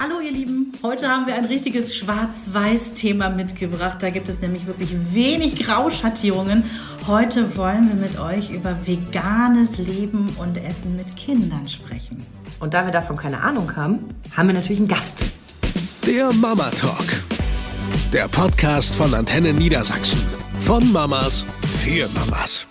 Hallo ihr Lieben, heute haben wir ein richtiges Schwarz-Weiß-Thema mitgebracht. Da gibt es nämlich wirklich wenig Grauschattierungen. Heute wollen wir mit euch über veganes Leben und Essen mit Kindern sprechen. Und da wir davon keine Ahnung haben, haben wir natürlich einen Gast. Der Mama Talk. Der Podcast von Antenne Niedersachsen. Von Mamas für Mamas.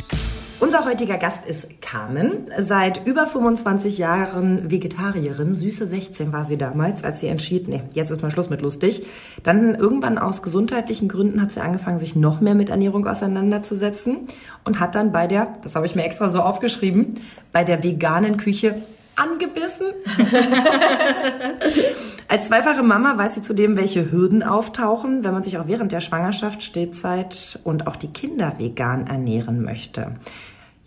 Unser heutiger Gast ist Carmen. Seit über 25 Jahren Vegetarierin. Süße 16 war sie damals, als sie entschied, nee, jetzt ist mal Schluss mit lustig. Dann irgendwann aus gesundheitlichen Gründen hat sie angefangen, sich noch mehr mit Ernährung auseinanderzusetzen und hat dann bei der, das habe ich mir extra so aufgeschrieben, bei der veganen Küche angebissen. Als zweifache Mama weiß sie zudem, welche Hürden auftauchen, wenn man sich auch während der Schwangerschaft, Stillzeit und auch die Kinder vegan ernähren möchte.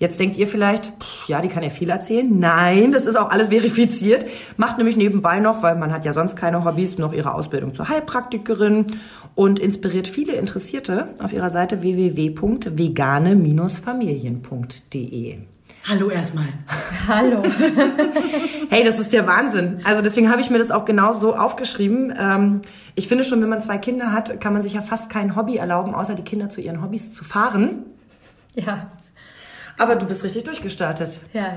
Jetzt denkt ihr vielleicht, ja, die kann ja viel erzählen. Nein, das ist auch alles verifiziert. Macht nämlich nebenbei noch, weil man hat ja sonst keine Hobbys, noch ihre Ausbildung zur Heilpraktikerin und inspiriert viele Interessierte auf ihrer Seite www.vegane-familien.de. Hallo erstmal. Hallo. Hey, das ist der Wahnsinn. Also deswegen habe ich mir das auch genau so aufgeschrieben. Ähm, ich finde schon, wenn man zwei Kinder hat, kann man sich ja fast kein Hobby erlauben, außer die Kinder zu ihren Hobbys zu fahren. Ja. Aber du bist richtig durchgestartet. Ja.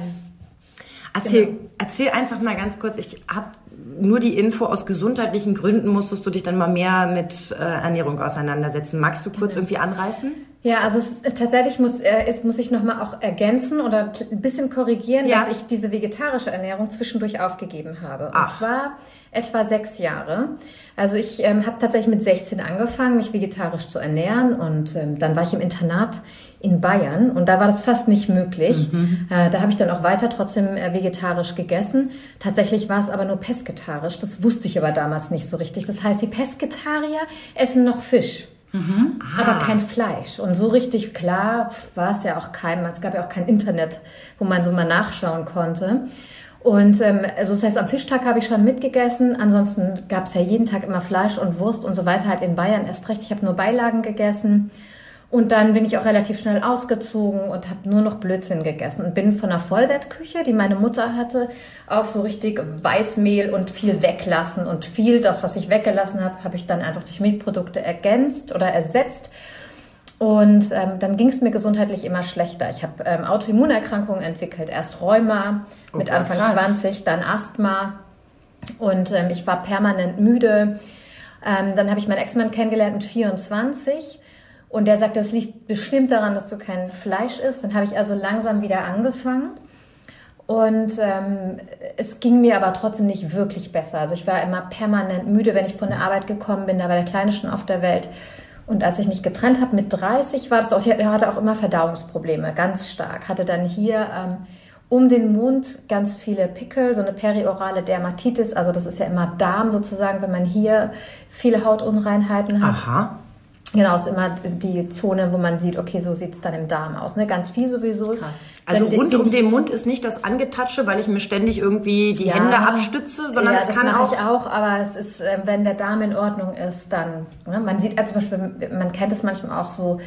Erzähl, Genau. erzähl einfach mal ganz kurz. Ich habe nur die Info aus gesundheitlichen Gründen musstest du dich dann mal mehr mit äh, Ernährung auseinandersetzen. Magst du kurz irgendwie anreißen? Ja, also tatsächlich muss, äh, ist, muss ich nochmal auch ergänzen oder ein bisschen korrigieren, Ja. dass ich diese vegetarische Ernährung zwischendurch aufgegeben habe. Und Ach. zwar etwa sechs Jahre. Also ich ähm, habe tatsächlich mit 16 angefangen, mich vegetarisch zu ernähren und ähm, dann war ich im Internat in Bayern und da war das fast nicht möglich. Äh, da habe ich dann auch weiter trotzdem äh, vegetarisch gegessen. Tatsächlich war es aber nur pesketarisch. Das wusste ich aber damals nicht so richtig. Das heißt, die Pesketarier essen noch Fisch. Aber kein Fleisch. Und so richtig klar war es ja auch kein, es gab ja auch kein Internet, wo man so mal nachschauen konnte. Und ähm, also das heißt, am Fischtag habe ich schon mitgegessen. Ansonsten gab es ja jeden Tag immer Fleisch und Wurst und so weiter. Halt in Bayern erst recht. Ich habe nur Beilagen gegessen. Und dann bin ich auch relativ schnell ausgezogen und habe nur noch Blödsinn gegessen und bin von einer Vollwertküche, die meine Mutter hatte, auf so richtig Weißmehl und viel weglassen und viel, das, was ich weggelassen habe, habe ich dann einfach durch Milchprodukte ergänzt oder ersetzt. Und ähm, dann ging es mir gesundheitlich immer schlechter. Ich habe ähm, Autoimmunerkrankungen entwickelt. Erst Rheuma Oh mit Anfang krass. 20, dann Asthma. Und ähm, ich war permanent müde. Ähm, dann habe ich meinen Ex-Mann kennengelernt mit 24. Und der sagte, das liegt bestimmt daran, dass du kein Fleisch isst. Dann habe ich also langsam wieder angefangen. Und ähm, es ging mir aber trotzdem nicht wirklich besser. Also ich war immer permanent müde, wenn ich von der Arbeit gekommen bin. Da war der Kleine schon auf der Welt. Und als ich mich getrennt habe mit 30, war das auch, ich hatte auch immer Verdauungsprobleme, ganz stark. Hatte dann hier ähm, um den Mund ganz viele Pickel, so eine periorale Dermatitis. Also das ist ja immer Darm sozusagen, wenn man hier viele Hautunreinheiten hat. Aha. Genau, ist immer die Zone, wo man sieht, okay, so sieht es dann im Darm aus. Ne? Ganz viel sowieso. Krass. Also rund um den Mund ist nicht das Angetatsche, weil ich mir ständig irgendwie die Ja. Hände abstütze, sondern ja, es das kann auch. ich auch, aber es ist, äh, wenn der Darm in Ordnung ist, dann, ne, man sieht, also zum Beispiel, man kennt es manchmal auch so,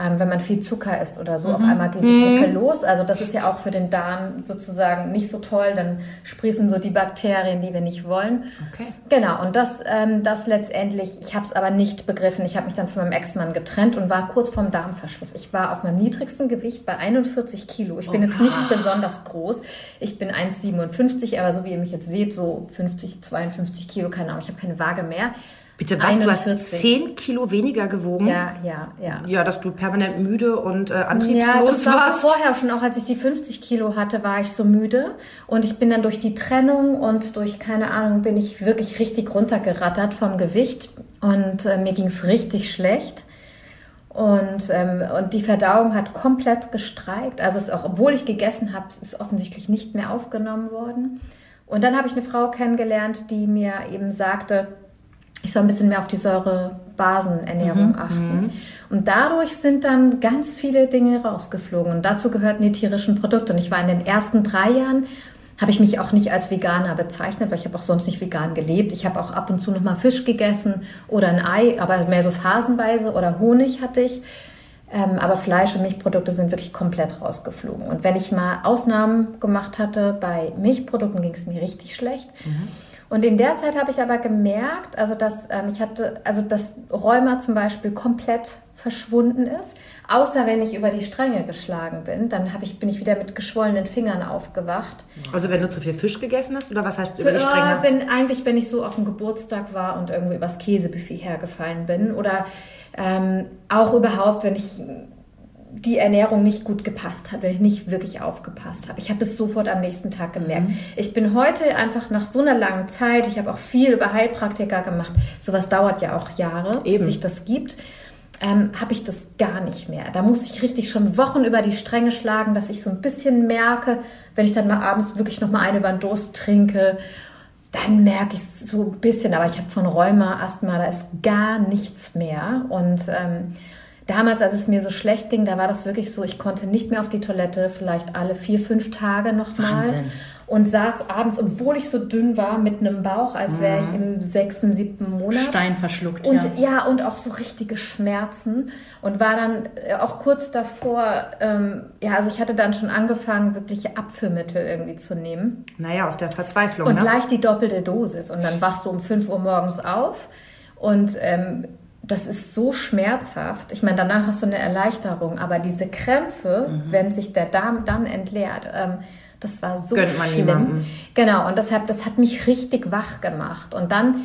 ähm, wenn man viel Zucker isst oder so, Mhm. auf einmal geht die Pickel los. Also das ist ja auch für den Darm sozusagen nicht so toll, dann sprießen so die Bakterien, die wir nicht wollen. Okay. Genau, und das, ähm, das letztendlich, ich habe es aber nicht begriffen. Ich habe mich dann von meinem Ex-Mann getrennt und war kurz vorm Darmverschluss. Ich war auf meinem niedrigsten Gewicht bei 41 Kilo. Ich bin Oh, jetzt nicht besonders groß. Ich bin 1,57, aber so wie ihr mich jetzt seht, so 50, 52 Kilo, keine Ahnung, ich habe keine Waage mehr. Bitte was, du hast 41. 10 Kilo weniger gewogen? Ja, ja, ja. Ja, dass du permanent müde und äh, Ja, antriebslos das war warst. vorher schon, auch als ich die 50 Kilo hatte, war ich so müde. Und ich bin dann durch die Trennung und durch, keine Ahnung, bin ich wirklich richtig runtergerattert vom Gewicht. Und äh, mir ging es richtig schlecht. Und, ähm, und die Verdauung hat komplett gestreikt. Also es auch, obwohl ich gegessen habe, es ist offensichtlich nicht mehr aufgenommen worden. Und dann habe ich eine Frau kennengelernt, die mir eben sagte, ich soll ein bisschen mehr auf die Säurebasenernährung achten. Und dadurch sind dann ganz viele Dinge rausgeflogen. Und dazu gehörten die tierischen Produkte. Und ich war in den ersten drei Jahren, habe ich mich auch nicht als Veganer bezeichnet, weil ich habe auch sonst nicht vegan gelebt. Ich habe auch ab und zu noch mal Fisch gegessen oder ein Ei, aber mehr so phasenweise oder Honig hatte ich. Ähm, aber Fleisch und Milchprodukte sind wirklich komplett rausgeflogen. Und wenn ich mal Ausnahmen gemacht hatte, bei Milchprodukten ging es mir richtig schlecht. Und in der Zeit habe ich aber gemerkt, also dass ähm, ich hatte, also dass Rheuma zum Beispiel komplett verschwunden ist, außer wenn ich über die Stränge geschlagen bin, dann ich, bin ich wieder mit geschwollenen Fingern aufgewacht. Also wenn du zu viel Fisch gegessen hast oder was heißt über die Stränge? Wenn, eigentlich, wenn ich so auf dem Geburtstag war und irgendwie übers Käsebuffet hergefallen bin oder ähm, auch überhaupt, wenn ich die Ernährung nicht gut gepasst hat, wenn ich nicht wirklich aufgepasst habe. Ich habe es sofort am nächsten Tag gemerkt. Mhm. Ich bin heute einfach nach so einer langen Zeit, ich habe auch viel über Heilpraktiker gemacht, sowas dauert ja auch Jahre, Eben. bis sich das gibt, ähm, habe ich das gar nicht mehr. Da muss ich richtig schon Wochen über die Stränge schlagen, dass ich so ein bisschen merke, wenn ich dann mal abends wirklich noch mal eine über den Durst trinke, dann merke ich es so ein bisschen, aber ich habe von Rheuma, Asthma, da ist gar nichts mehr und ähm, Damals, als es mir so schlecht ging, da war das wirklich so, ich konnte nicht mehr auf die Toilette, vielleicht alle vier, fünf Tage nochmal. Und saß abends, obwohl ich so dünn war, mit einem Bauch, als wäre ich mhm. im sechsten, siebten Monat. Stein verschluckt, und, ja. Ja, und auch so richtige Schmerzen. Und war dann äh, auch kurz davor, ähm, ja, also ich hatte dann schon angefangen, wirkliche Abführmittel irgendwie zu nehmen. Naja, aus der Verzweiflung, Und ne? gleich die doppelte Dosis. Und dann wachst du um fünf Uhr morgens auf und ähm, das ist so schmerzhaft. Ich meine, danach hast du eine Erleichterung, aber diese Krämpfe, mhm. wenn sich der Darm dann entleert, ähm, das war so Gönnt man schlimm. Niemandem. Genau, und deshalb, das hat mich richtig wach gemacht. Und dann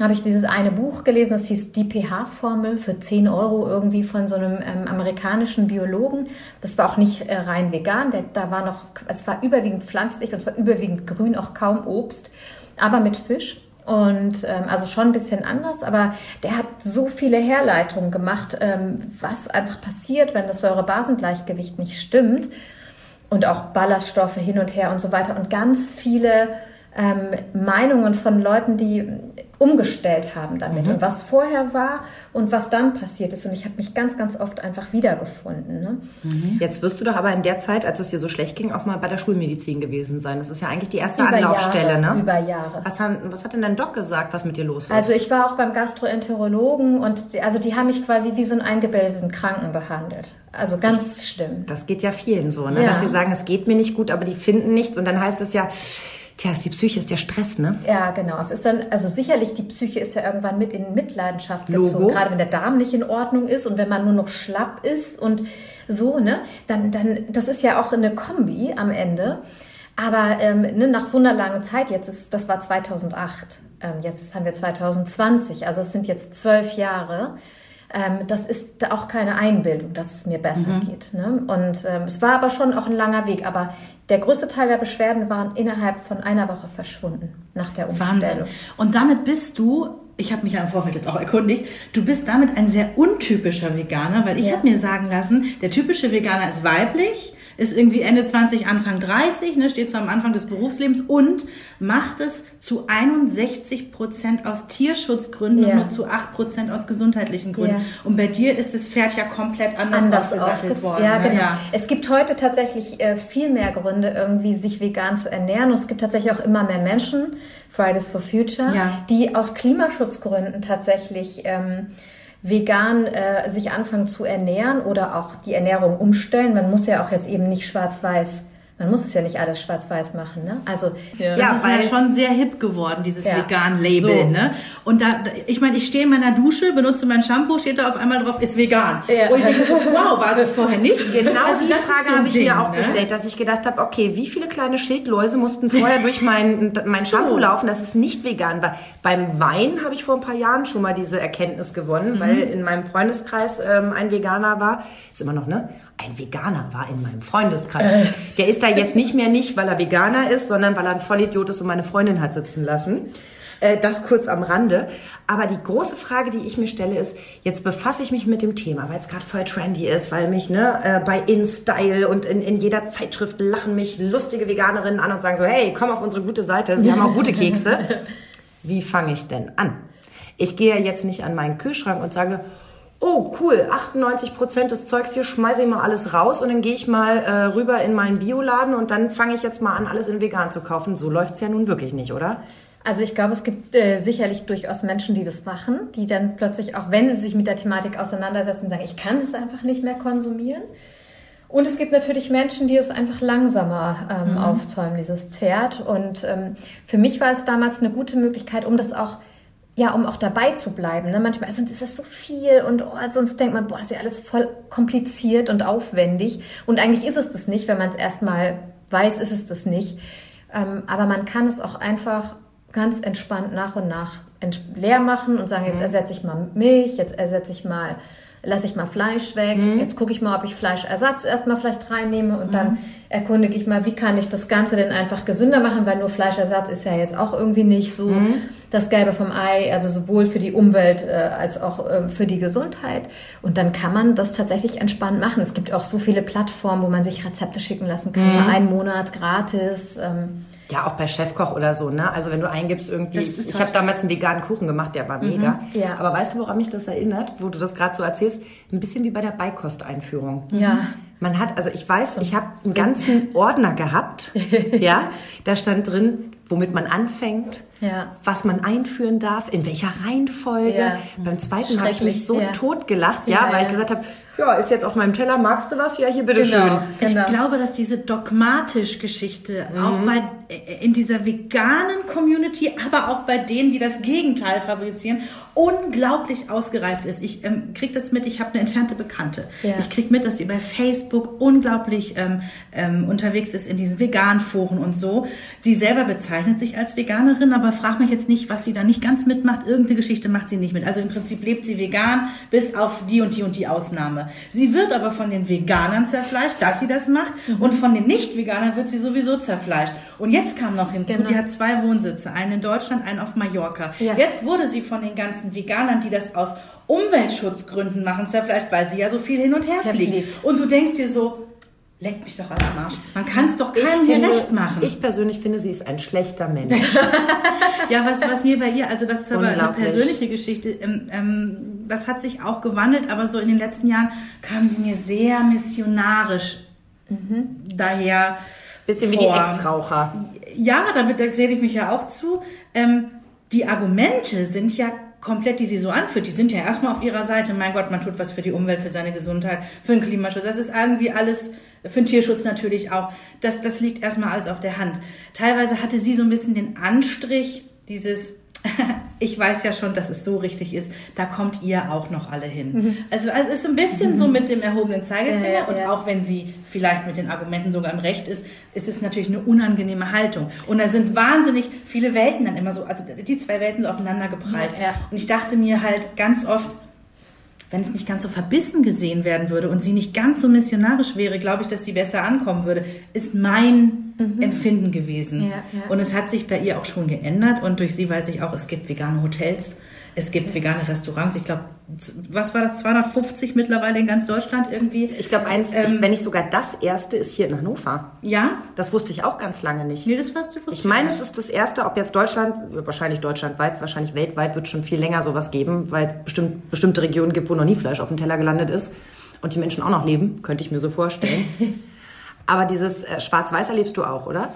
habe ich dieses eine Buch gelesen, das hieß Die pH-Formel für 10 Euro irgendwie von so einem ähm, amerikanischen Biologen. Das war auch nicht äh, rein vegan, der, da war noch, es war überwiegend pflanzlich und es war überwiegend grün, auch kaum Obst, aber mit Fisch. Und ähm, also schon ein bisschen anders, aber der hat so viele Herleitungen gemacht, ähm, was einfach passiert, wenn das Säurebasengleichgewicht nicht stimmt. Und auch Ballaststoffe hin und her und so weiter. Und ganz viele ähm, Meinungen von Leuten, die umgestellt haben damit mhm. und was vorher war und was dann passiert ist. Und ich habe mich ganz, ganz oft einfach wiedergefunden. Ne? Mhm. Jetzt wirst du doch aber in der Zeit, als es dir so schlecht ging, auch mal bei der Schulmedizin gewesen sein. Das ist ja eigentlich die erste über Anlaufstelle, Jahre, ne? Über Jahre. Was, haben, was hat denn dein Doc gesagt, was mit dir los ist? Also ich war auch beim Gastroenterologen und die, also die haben mich quasi wie so einen eingebildeten Kranken behandelt. Also ganz ich, schlimm. Das geht ja vielen so, ne? Ja. dass sie sagen, es geht mir nicht gut, aber die finden nichts und dann heißt es ja, Tja, ist die Psyche, ist der Stress, ne? Ja, genau. Es ist dann, also sicherlich, die Psyche ist ja irgendwann mit in Mitleidenschaft gezogen. Logo. Gerade wenn der Darm nicht in Ordnung ist und wenn man nur noch schlapp ist und so, ne? Dann, dann, das ist ja auch eine Kombi am Ende. Aber ähm, ne, nach so einer langen Zeit, jetzt ist, das war 2008, ähm, jetzt haben wir 2020, also es sind jetzt zwölf Jahre ähm, das ist auch keine Einbildung, dass es mir besser mhm. geht. Ne? Und ähm, es war aber schon auch ein langer Weg. Aber der größte Teil der Beschwerden waren innerhalb von einer Woche verschwunden nach der Umstellung. Wahnsinn. Und damit bist du ich habe mich ja im Vorfeld jetzt auch erkundigt, du bist damit ein sehr untypischer Veganer, weil ich ja. habe mir sagen lassen, der typische Veganer ist weiblich, ist irgendwie Ende 20, Anfang 30, ne, steht so am Anfang des Berufslebens und macht es zu 61 Prozent aus Tierschutzgründen ja. und nur zu 8 Prozent aus gesundheitlichen Gründen. Ja. Und bei dir ist das Pferd ja komplett anders, anders aufgesattelt worden. Ja, ne? genau. Ja. Es gibt heute tatsächlich äh, viel mehr Gründe, irgendwie sich vegan zu ernähren. Und es gibt tatsächlich auch immer mehr Menschen, Fridays for Future, die aus Klimaschutzgründen tatsächlich ähm, vegan äh, sich anfangen zu ernähren oder auch die Ernährung umstellen. Man muss ja auch jetzt eben nicht schwarz-weiß man muss es ja nicht alles schwarz-weiß machen, ne? Also ja, das ist ja schon sehr hip geworden, dieses ja. Vegan-Label, so. ne? Und da, ich meine, ich stehe in meiner Dusche, benutze mein Shampoo, steht da auf einmal drauf, ist vegan. Ja. Und ich denke so, wow, war es vorher nicht? Genau also die Frage so habe ich Ding, mir auch ne? gestellt, dass ich gedacht habe, okay, wie viele kleine Schildläuse mussten vorher durch mein, mein Shampoo so. laufen, dass es nicht vegan war? Beim Wein habe ich vor ein paar Jahren schon mal diese Erkenntnis gewonnen, mhm. weil in meinem Freundeskreis ähm, ein Veganer war. Ist immer noch, ne? Ein Veganer war in meinem Freundeskreis. Äh. Der ist da jetzt nicht mehr nicht, weil er Veganer ist, sondern weil er ein Vollidiot ist und meine Freundin hat sitzen lassen. Äh, das kurz am Rande. Aber die große Frage, die ich mir stelle, ist, jetzt befasse ich mich mit dem Thema, weil es gerade voll trendy ist, weil mich ne, äh, bei InStyle und in, in jeder Zeitschrift lachen mich lustige Veganerinnen an und sagen so, hey, komm auf unsere gute Seite, wir haben auch gute Kekse. Wie fange ich denn an? Ich gehe jetzt nicht an meinen Kühlschrank und sage, oh cool, 98 Prozent des Zeugs hier schmeiße ich mal alles raus und dann gehe ich mal äh, rüber in meinen Bioladen und dann fange ich jetzt mal an, alles in vegan zu kaufen. So läuft's ja nun wirklich nicht, oder? Also ich glaube, es gibt äh, sicherlich durchaus Menschen, die das machen, die dann plötzlich, auch wenn sie sich mit der Thematik auseinandersetzen, sagen, ich kann es einfach nicht mehr konsumieren. Und es gibt natürlich Menschen, die es einfach langsamer ähm, mhm. aufzäumen, dieses Pferd. Und ähm, für mich war es damals eine gute Möglichkeit, um das auch ja, um auch dabei zu bleiben. Ne? Manchmal, sonst ist das so viel und oh, sonst denkt man, boah, das ist ja alles voll kompliziert und aufwendig. Und eigentlich ist es das nicht, wenn man es erstmal weiß, ist es das nicht. Ähm, aber man kann es auch einfach ganz entspannt nach und nach leer machen und sagen, jetzt mhm. ersetze ich mal Milch, jetzt ersetze ich mal lasse ich mal Fleisch weg. Mhm. Jetzt gucke ich mal, ob ich Fleischersatz erstmal vielleicht reinnehme und mhm. dann erkundige ich mal, wie kann ich das Ganze denn einfach gesünder machen, weil nur Fleischersatz ist ja jetzt auch irgendwie nicht so mhm. das Gelbe vom Ei, also sowohl für die Umwelt äh, als auch äh, für die Gesundheit. Und dann kann man das tatsächlich entspannt machen. Es gibt auch so viele Plattformen, wo man sich Rezepte schicken lassen kann, mhm. einen Monat gratis. Ähm, ja, auch bei Chefkoch oder so, ne? Also wenn du eingibst irgendwie, ich habe damals einen veganen Kuchen gemacht, der war mhm. mega. Ja. Aber weißt du, woran mich das erinnert, wo du das gerade so erzählst? Ein bisschen wie bei der Beikosteinführung. Ja. Man hat, also ich weiß, ich habe einen ganzen Ordner gehabt, ja, da stand drin, womit man anfängt, ja. was man einführen darf, in welcher Reihenfolge. Ja. Beim zweiten habe ich mich so ja. tot gelacht, ja, weil ich gesagt habe, ja, ist jetzt auf meinem Teller, magst du was? Ja, hier bitteschön. Genau, genau. Ich glaube, dass diese dogmatisch Geschichte mhm. auch bei in dieser veganen Community, aber auch bei denen, die das Gegenteil fabrizieren, unglaublich ausgereift ist. Ich ähm, kriege das mit, ich habe eine entfernte Bekannte. Ja. Ich kriege mit, dass sie bei Facebook unglaublich ähm, ähm, unterwegs ist in diesen Vegan-Foren und so. Sie selber bezeichnet sich als Veganerin, aber frag mich jetzt nicht, was sie da nicht ganz mitmacht. Irgendeine Geschichte macht sie nicht mit. Also im Prinzip lebt sie vegan, bis auf die und die und die Ausnahme. Sie wird aber von den Veganern zerfleischt, dass sie das macht, mhm. und von den Nicht-Veganern wird sie sowieso zerfleischt. Und jetzt kam noch hinzu, genau. die hat zwei Wohnsitze, einen in Deutschland, einen auf Mallorca. Ja. Jetzt wurde sie von den ganzen Veganern, die das aus Umweltschutzgründen machen, zerfleischt, weil sie ja so viel hin und her fliegt. Und du denkst dir so, leck mich doch am Arsch. Man kann es doch keinem finde, recht machen. Ich persönlich finde, sie ist ein schlechter Mensch. ja, was, was mir bei ihr, also das ist aber eine persönliche Geschichte, ähm, ähm, das hat sich auch gewandelt, aber so in den letzten Jahren kam sie mir sehr missionarisch mhm. daher. Bisschen vor. wie die Ex-Raucher. Ja, damit erzähle ich mich ja auch zu. Ähm, die Argumente sind ja komplett, die sie so anführt, die sind ja erstmal auf ihrer Seite. Mein Gott, man tut was für die Umwelt, für seine Gesundheit, für den Klimaschutz. Das ist irgendwie alles, für den Tierschutz natürlich auch. Das, das liegt erstmal alles auf der Hand. Teilweise hatte sie so ein bisschen den Anstrich, dieses ich weiß ja schon, dass es so richtig ist, da kommt ihr auch noch alle hin. Mhm. Also, also es ist ein bisschen mhm. so mit dem erhobenen Zeigefinger ja, ja, und auch wenn sie vielleicht mit den Argumenten sogar im Recht ist, ist es natürlich eine unangenehme Haltung. Und da sind wahnsinnig viele Welten dann immer so, also die zwei Welten so aufeinander geprallt. Ja, und ich dachte mir halt ganz oft, wenn es nicht ganz so verbissen gesehen werden würde und sie nicht ganz so missionarisch wäre, glaube ich, dass sie besser ankommen würde, ist mein mhm. Empfinden gewesen. Ja, ja. Und es hat sich bei ihr auch schon geändert und durch sie weiß ich auch, es gibt vegane Hotels es gibt vegane Restaurants. Ich glaube, was war das? 250 mittlerweile in ganz Deutschland irgendwie. Ich glaube, eins, ähm, wenn nicht sogar das erste ist hier in Hannover. Ja? Das wusste ich auch ganz lange nicht. Nee, das wusste ich Ich meine, es ist das erste, ob jetzt Deutschland, wahrscheinlich deutschlandweit, wahrscheinlich weltweit wird schon viel länger sowas geben, weil es bestimmt, bestimmte Regionen gibt, wo noch nie Fleisch auf dem Teller gelandet ist und die Menschen auch noch leben, könnte ich mir so vorstellen. Aber dieses äh, Schwarz-Weiß erlebst du auch, oder?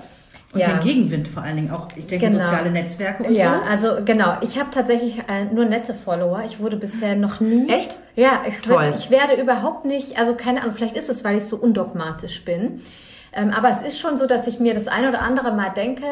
Und ja. den Gegenwind vor allen Dingen auch, ich denke, genau. soziale Netzwerke und ja, so. Ja, also genau. Ich habe tatsächlich äh, nur nette Follower. Ich wurde bisher noch nie. Echt? Ja, ich, Toll. ich werde überhaupt nicht, also keine Ahnung, vielleicht ist es, weil ich so undogmatisch bin. Ähm, aber es ist schon so, dass ich mir das ein oder andere Mal denke,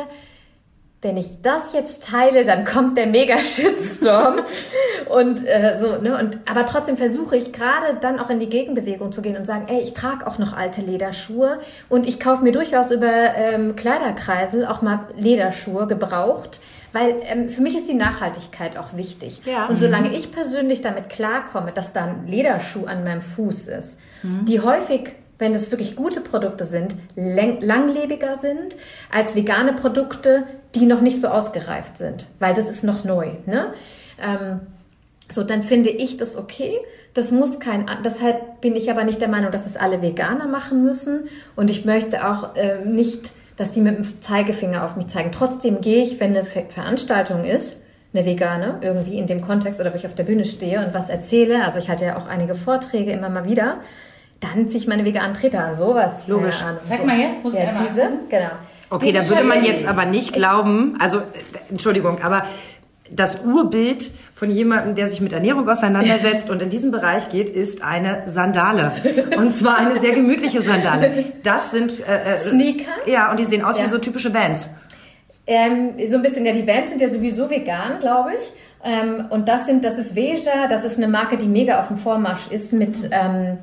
wenn ich das jetzt teile, dann kommt der Mega-Shitstorm. und äh, so, ne? Und aber trotzdem versuche ich gerade dann auch in die Gegenbewegung zu gehen und sagen, ey, ich trage auch noch alte Lederschuhe und ich kaufe mir durchaus über ähm, Kleiderkreisel auch mal Lederschuhe gebraucht. Weil ähm, für mich ist die Nachhaltigkeit auch wichtig. Ja. Und solange mhm. ich persönlich damit klarkomme, dass da ein Lederschuh an meinem Fuß ist, mhm. die häufig wenn es wirklich gute Produkte sind, langlebiger sind als vegane Produkte, die noch nicht so ausgereift sind, weil das ist noch neu. Ne? Ähm, so, dann finde ich das okay. Das muss kein, deshalb bin ich aber nicht der Meinung, dass es alle Veganer machen müssen. Und ich möchte auch äh, nicht, dass die mit dem Zeigefinger auf mich zeigen. Trotzdem gehe ich, wenn eine Veranstaltung ist, eine vegane, irgendwie in dem Kontext oder wo ich auf der Bühne stehe und was erzähle. Also ich halte ja auch einige Vorträge immer mal wieder dann ziehe ich meine veganen Treter an. Sowas. Logisch. An. Zeig so. mal her. Muss ja, diese, genau. Okay, da würde man jetzt aber nicht glauben, also Entschuldigung, aber das Urbild von jemandem, der sich mit Ernährung auseinandersetzt und in diesem Bereich geht, ist eine Sandale. Und zwar eine sehr gemütliche Sandale. Das sind äh, äh Sneaker. Ja, und die sehen aus ja. wie so typische Vans. Ähm, so ein bisschen, ja, die Vans sind ja sowieso vegan, glaube ich. Ähm, und das sind, das ist Veja, das ist eine Marke, die mega auf dem Vormarsch ist mit, ähm,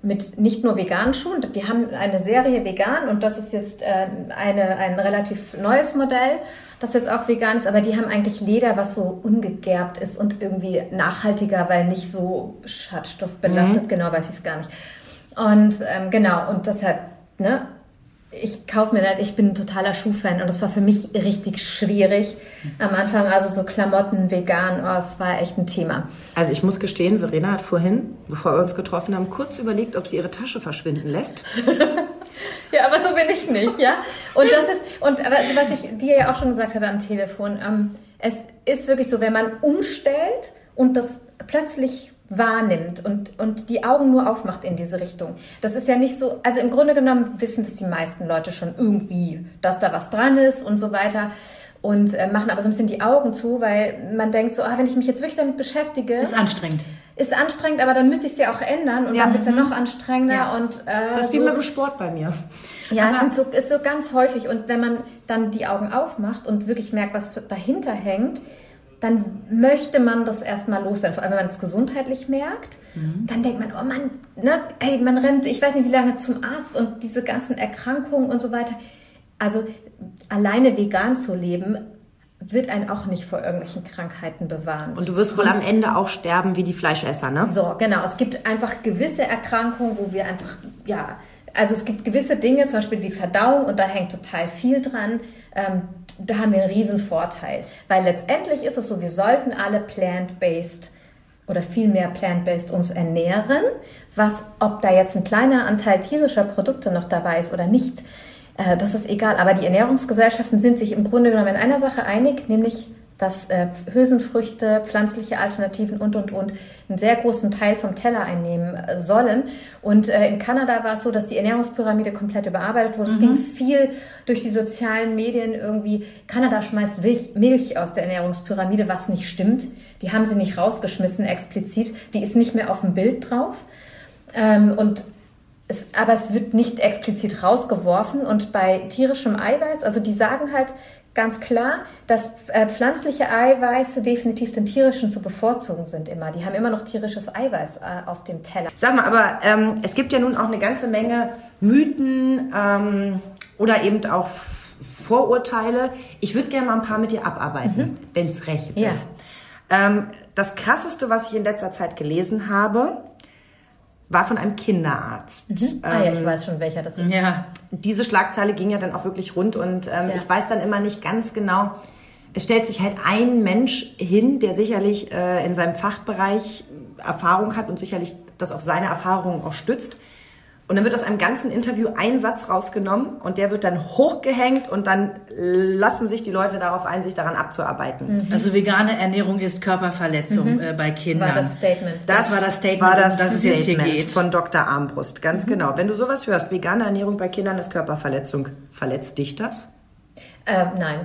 mit nicht nur veganen Schuhen. Die haben eine Serie vegan und das ist jetzt äh, eine, ein relativ neues Modell, das jetzt auch vegan ist, aber die haben eigentlich Leder, was so ungegerbt ist und irgendwie nachhaltiger, weil nicht so schadstoffbelastet, mhm. genau weiß ich es gar nicht. Und ähm, genau, und deshalb, ne, ich kaufe mir dann, ich bin ein totaler Schuhfan und das war für mich richtig schwierig am Anfang. Also so Klamotten, vegan, oh, es war echt ein Thema. Also ich muss gestehen, Verena hat vorhin, bevor wir uns getroffen haben, kurz überlegt, ob sie ihre Tasche verschwinden lässt. ja, aber so bin ich nicht, ja. Und das ist, und was ich dir ja auch schon gesagt hatte am Telefon, ähm, es ist wirklich so, wenn man umstellt und das plötzlich wahrnimmt und, und die Augen nur aufmacht in diese Richtung. Das ist ja nicht so, also im Grunde genommen wissen das die meisten Leute schon irgendwie, dass da was dran ist und so weiter und äh, machen aber so ein bisschen die Augen zu, weil man denkt so, ah, wenn ich mich jetzt wirklich damit beschäftige. Ist anstrengend. Ist anstrengend, aber dann müsste ich es ja auch ändern und ja. dann wird es ja noch anstrengender. Ja. Und, äh, das ist wie so, mit dem Sport bei mir. Ja, es so, ist so ganz häufig und wenn man dann die Augen aufmacht und wirklich merkt, was dahinter hängt, dann möchte man das erstmal loswerden. Vor allem, wenn man es gesundheitlich merkt, mhm. dann denkt man, oh Mann, ne, ey, man rennt, ich weiß nicht wie lange zum Arzt und diese ganzen Erkrankungen und so weiter. Also alleine vegan zu leben, wird einen auch nicht vor irgendwelchen Krankheiten bewahren. Und du wirst wohl am Ende auch sterben wie die Fleischesser, ne? So, genau. Es gibt einfach gewisse Erkrankungen, wo wir einfach, ja, also es gibt gewisse Dinge, zum Beispiel die Verdauung, und da hängt total viel dran. Ähm, da haben wir einen riesen Vorteil. Weil letztendlich ist es so, wir sollten alle plant-based oder viel mehr plant-based uns ernähren. Was, ob da jetzt ein kleiner Anteil tierischer Produkte noch dabei ist oder nicht, äh, das ist egal. Aber die Ernährungsgesellschaften sind sich im Grunde genommen in einer Sache einig, nämlich dass äh, Hülsenfrüchte, pflanzliche Alternativen und, und, und einen sehr großen Teil vom Teller einnehmen äh, sollen. Und äh, in Kanada war es so, dass die Ernährungspyramide komplett überarbeitet wurde. Mhm. Es ging viel durch die sozialen Medien irgendwie. Kanada schmeißt Milch, Milch aus der Ernährungspyramide, was nicht stimmt. Die haben sie nicht rausgeschmissen explizit. Die ist nicht mehr auf dem Bild drauf. Ähm, und es, aber es wird nicht explizit rausgeworfen. Und bei tierischem Eiweiß, also die sagen halt, ganz klar, dass äh, pflanzliche Eiweiße definitiv den tierischen zu bevorzugen sind immer. Die haben immer noch tierisches Eiweiß äh, auf dem Teller. Sag mal, aber ähm, es gibt ja nun auch eine ganze Menge Mythen ähm, oder eben auch Vorurteile. Ich würde gerne mal ein paar mit dir abarbeiten, mhm. wenn es recht ja. ist. Ähm, das Krasseste, was ich in letzter Zeit gelesen habe, war von einem Kinderarzt. Mhm. Ah ja, ich ähm, weiß schon, welcher das ist. Ja. Diese Schlagzeile ging ja dann auch wirklich rund und ähm, ja. ich weiß dann immer nicht ganz genau. Es stellt sich halt ein Mensch hin, der sicherlich äh, in seinem Fachbereich Erfahrung hat und sicherlich das auf seine Erfahrungen auch stützt. Und dann wird aus einem ganzen Interview ein Satz rausgenommen und der wird dann hochgehängt und dann lassen sich die Leute darauf ein, sich daran abzuarbeiten. Mhm. Also vegane Ernährung ist Körperverletzung mhm. äh, bei Kindern. War das Statement. Das, das war das Statement, war das, das Statement es jetzt hier geht. von Dr. Armbrust. Ganz mhm. genau. Wenn du sowas hörst, vegane Ernährung bei Kindern ist Körperverletzung, verletzt dich das? Ähm, nein.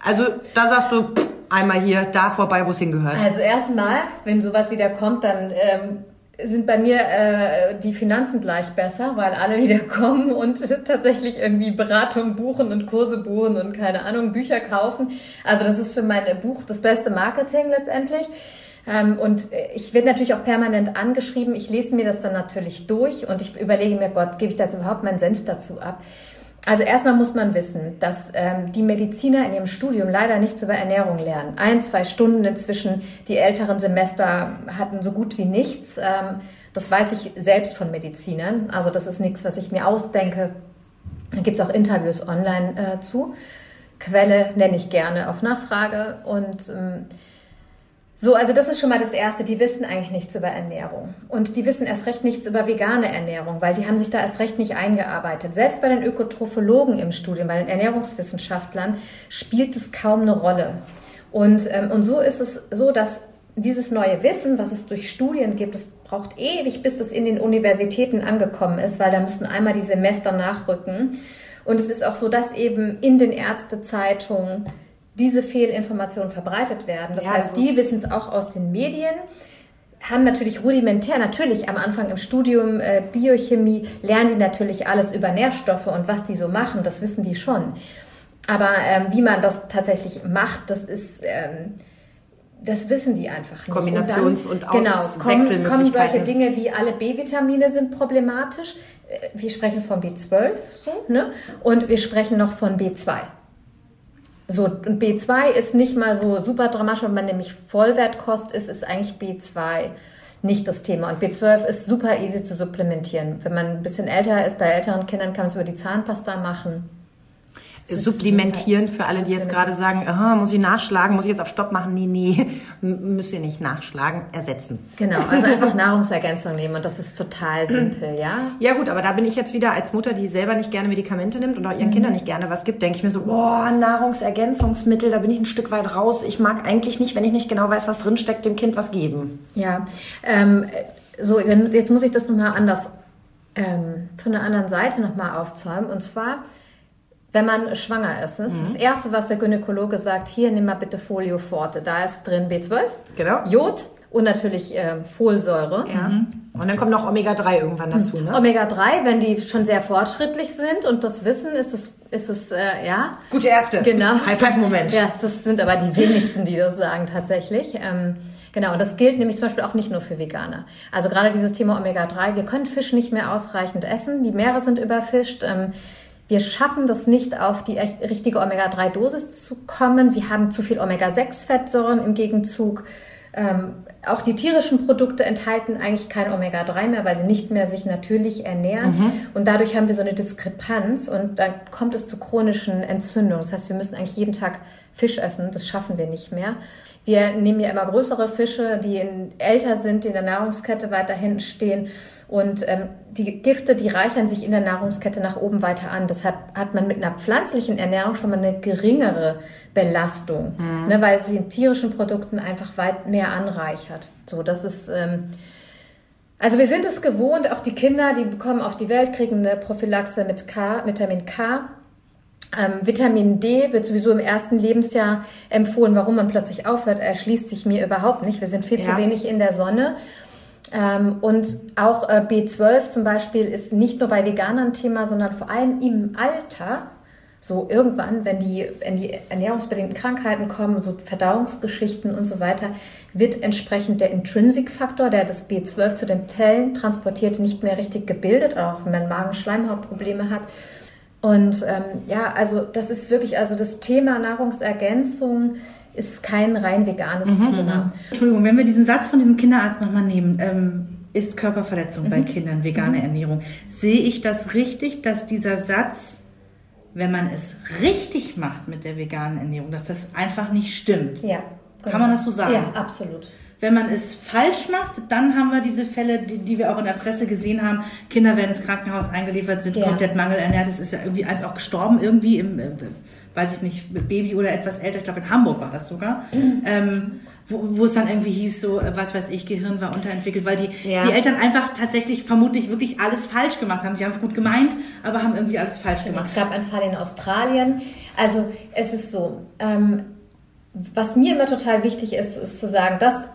Also da sagst du pff, einmal hier, da vorbei, wo es hingehört. Also erstmal, wenn sowas wieder kommt, dann ähm, sind bei mir äh, die Finanzen gleich besser, weil alle wieder kommen und tatsächlich irgendwie Beratung buchen und Kurse buchen und keine Ahnung, Bücher kaufen. Also das ist für mein Buch das beste Marketing letztendlich. Ähm, und ich werde natürlich auch permanent angeschrieben. Ich lese mir das dann natürlich durch und ich überlege mir, Gott, gebe ich da jetzt überhaupt meinen Senf dazu ab? Also erstmal muss man wissen, dass ähm, die Mediziner in ihrem Studium leider nichts über Ernährung lernen. Ein, zwei Stunden inzwischen, die älteren Semester hatten so gut wie nichts. Ähm, das weiß ich selbst von Medizinern. Also das ist nichts, was ich mir ausdenke. Da gibt es auch Interviews online äh, zu. Quelle nenne ich gerne auf Nachfrage. Und ähm, so, also das ist schon mal das Erste. Die wissen eigentlich nichts über Ernährung. Und die wissen erst recht nichts über vegane Ernährung, weil die haben sich da erst recht nicht eingearbeitet. Selbst bei den Ökotrophologen im Studium, bei den Ernährungswissenschaftlern, spielt es kaum eine Rolle. Und, ähm, und so ist es so, dass dieses neue Wissen, was es durch Studien gibt, es braucht ewig, bis das in den Universitäten angekommen ist, weil da müssen einmal die Semester nachrücken. Und es ist auch so, dass eben in den Ärztezeitungen diese Fehlinformationen verbreitet werden. Das Ja, heißt, das die wissen es auch aus den Medien, haben natürlich rudimentär, natürlich am Anfang im Studium äh, Biochemie, lernen die natürlich alles über Nährstoffe und was die so machen, das wissen die schon. Aber ähm, wie man das tatsächlich macht, das ist... Ähm, das wissen die einfach nicht. Kombinations- und, und dann, genau, kommen, kommen Auswechselmöglichkeiten. solche Dinge wie alle B-Vitamine sind problematisch. Äh, Wir sprechen von B12 so, ne? und wir sprechen noch von B2. So, und B2 ist nicht mal so super dramatisch, wenn man nämlich Vollwertkost ist, ist eigentlich B2 nicht das Thema. Und B12 ist super easy zu supplementieren. Wenn man ein bisschen älter ist, bei älteren Kindern kann man es über die Zahnpasta machen. Supplementieren für alle, die jetzt gerade sagen, aha, muss ich nachschlagen, muss ich jetzt auf Stopp machen? Nee, nee, müsst ihr nicht nachschlagen, ersetzen. Genau, also einfach Nahrungsergänzung nehmen und das ist total simpel, ja. Ja gut, aber da bin ich jetzt wieder als Mutter, die selber nicht gerne Medikamente nimmt und auch ihren Kindern nicht gerne was gibt, denke ich mir so, boah, Nahrungsergänzungsmittel, da bin ich ein Stück weit raus. Ich mag eigentlich nicht, wenn ich nicht genau weiß, was drin steckt, dem Kind was geben. Ja, ähm, so, jetzt muss ich das nochmal anders, ähm, von der anderen Seite nochmal aufzäumen. Und zwar, wenn man schwanger ist, das ist das Erste, was der Gynäkologe sagt, hier, nimm mal bitte Folio Forte. Da ist drin B12, Genau. Jod und natürlich ähm, Folsäure. Ja. Und dann kommt noch Omega-3 irgendwann dazu, ne? Omega-3, wenn die schon sehr fortschrittlich sind und das wissen, ist es, ist es äh, ja, Gute Ärzte. Genau. High-Five-Moment. Ja, das sind aber die wenigsten, die das sagen tatsächlich. Ähm, genau, und das gilt nämlich zum Beispiel auch nicht nur für Veganer. Also gerade dieses Thema Omega-3, wir können Fisch nicht mehr ausreichend essen, die Meere sind überfischt. Ähm, wir schaffen das nicht, auf die richtige Omega-3-Dosis zu kommen. Wir haben zu viel Omega-6-Fettsäuren im Gegenzug. Ähm, auch die tierischen Produkte enthalten eigentlich kein Omega-3 mehr, weil sie nicht mehr sich natürlich ernähren. Und dadurch haben wir so eine Diskrepanz und dann kommt es zu chronischen Entzündungen. Das heißt, wir müssen eigentlich jeden Tag Fisch essen. Das schaffen wir nicht mehr. Wir nehmen ja immer größere Fische, die in, älter sind, die in der Nahrungskette weiter hinten stehen. Und ähm, die Gifte, die reichern sich in der Nahrungskette nach oben weiter an. Deshalb hat man mit einer pflanzlichen Ernährung schon mal eine geringere Belastung, ne, weil sie in tierischen Produkten einfach weit mehr anreichert. So, das ist ähm, also wir sind es gewohnt, auch die Kinder, die bekommen auf die Welt, kriegen eine Prophylaxe mit K, Vitamin K. Ähm, Vitamin D wird sowieso im ersten Lebensjahr empfohlen. Warum man plötzlich aufhört, erschließt sich mir überhaupt nicht. Wir sind viel Ja. zu wenig in der Sonne. Ähm, und auch äh, B12 zum Beispiel ist nicht nur bei Veganern Thema, sondern vor allem im Alter. So irgendwann, wenn die, wenn die ernährungsbedingten Krankheiten kommen, so Verdauungsgeschichten und so weiter, wird entsprechend der Intrinsic-Faktor, der das B12 zu den Zellen transportiert, nicht mehr richtig gebildet, auch wenn man Magen-Schleimhautprobleme hat. Und ähm, ja, also das ist wirklich, also das Thema Nahrungsergänzung ist kein rein veganes Thema. Entschuldigung, wenn wir diesen Satz von diesem Kinderarzt nochmal nehmen, ähm, ist Körperverletzung bei Kindern vegane Ernährung. Sehe ich das richtig, dass dieser Satz, wenn man es richtig macht mit der veganen Ernährung, dass das einfach nicht stimmt? Ja. Kann man das so sagen? Ja, absolut. Wenn man es falsch macht, dann haben wir diese Fälle, die, die wir auch in der Presse gesehen haben. Kinder werden ins Krankenhaus eingeliefert, sind Ja. komplett mangelernährt. Es ist ja irgendwie eins auch gestorben, irgendwie im, äh, weiß ich nicht, Baby oder etwas älter. Ich glaube, in Hamburg war das sogar. Ähm, wo, wo es dann irgendwie hieß, so, äh, was weiß ich, Gehirn war unterentwickelt, weil die, Ja. die Eltern einfach tatsächlich vermutlich wirklich alles falsch gemacht haben. Sie haben es gut gemeint, aber haben irgendwie alles falsch gemacht. Es gab einen Fall in Australien. Also es ist so, ähm, was mir immer total wichtig ist, ist zu sagen, das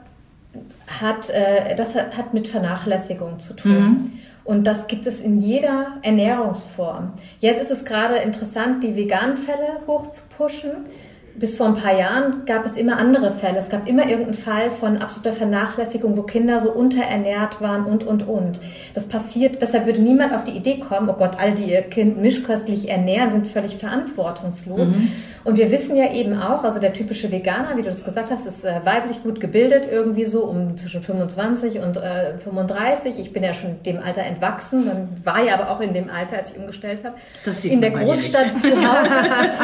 hat, äh, das hat, hat mit Vernachlässigung zu tun. Und das gibt es in jeder Ernährungsform. Jetzt ist es gerade interessant, die veganen Fälle hochzupushen. Bis vor ein paar Jahren gab es immer andere Fälle. Es gab immer irgendeinen Fall von absoluter Vernachlässigung, wo Kinder so unterernährt waren und, und, und. Das passiert, deshalb würde niemand auf die Idee kommen, oh Gott, alle, die ihr Kind mischköstlich ernähren, sind völlig verantwortungslos. Und wir wissen ja eben auch, also der typische Veganer, wie du das gesagt hast, ist äh, weiblich gut gebildet, irgendwie so um zwischen 25 und äh, 35. Ich bin ja schon dem Alter entwachsen, man war ja aber auch in dem Alter, als ich umgestellt habe. In der Großstadt zu Hause.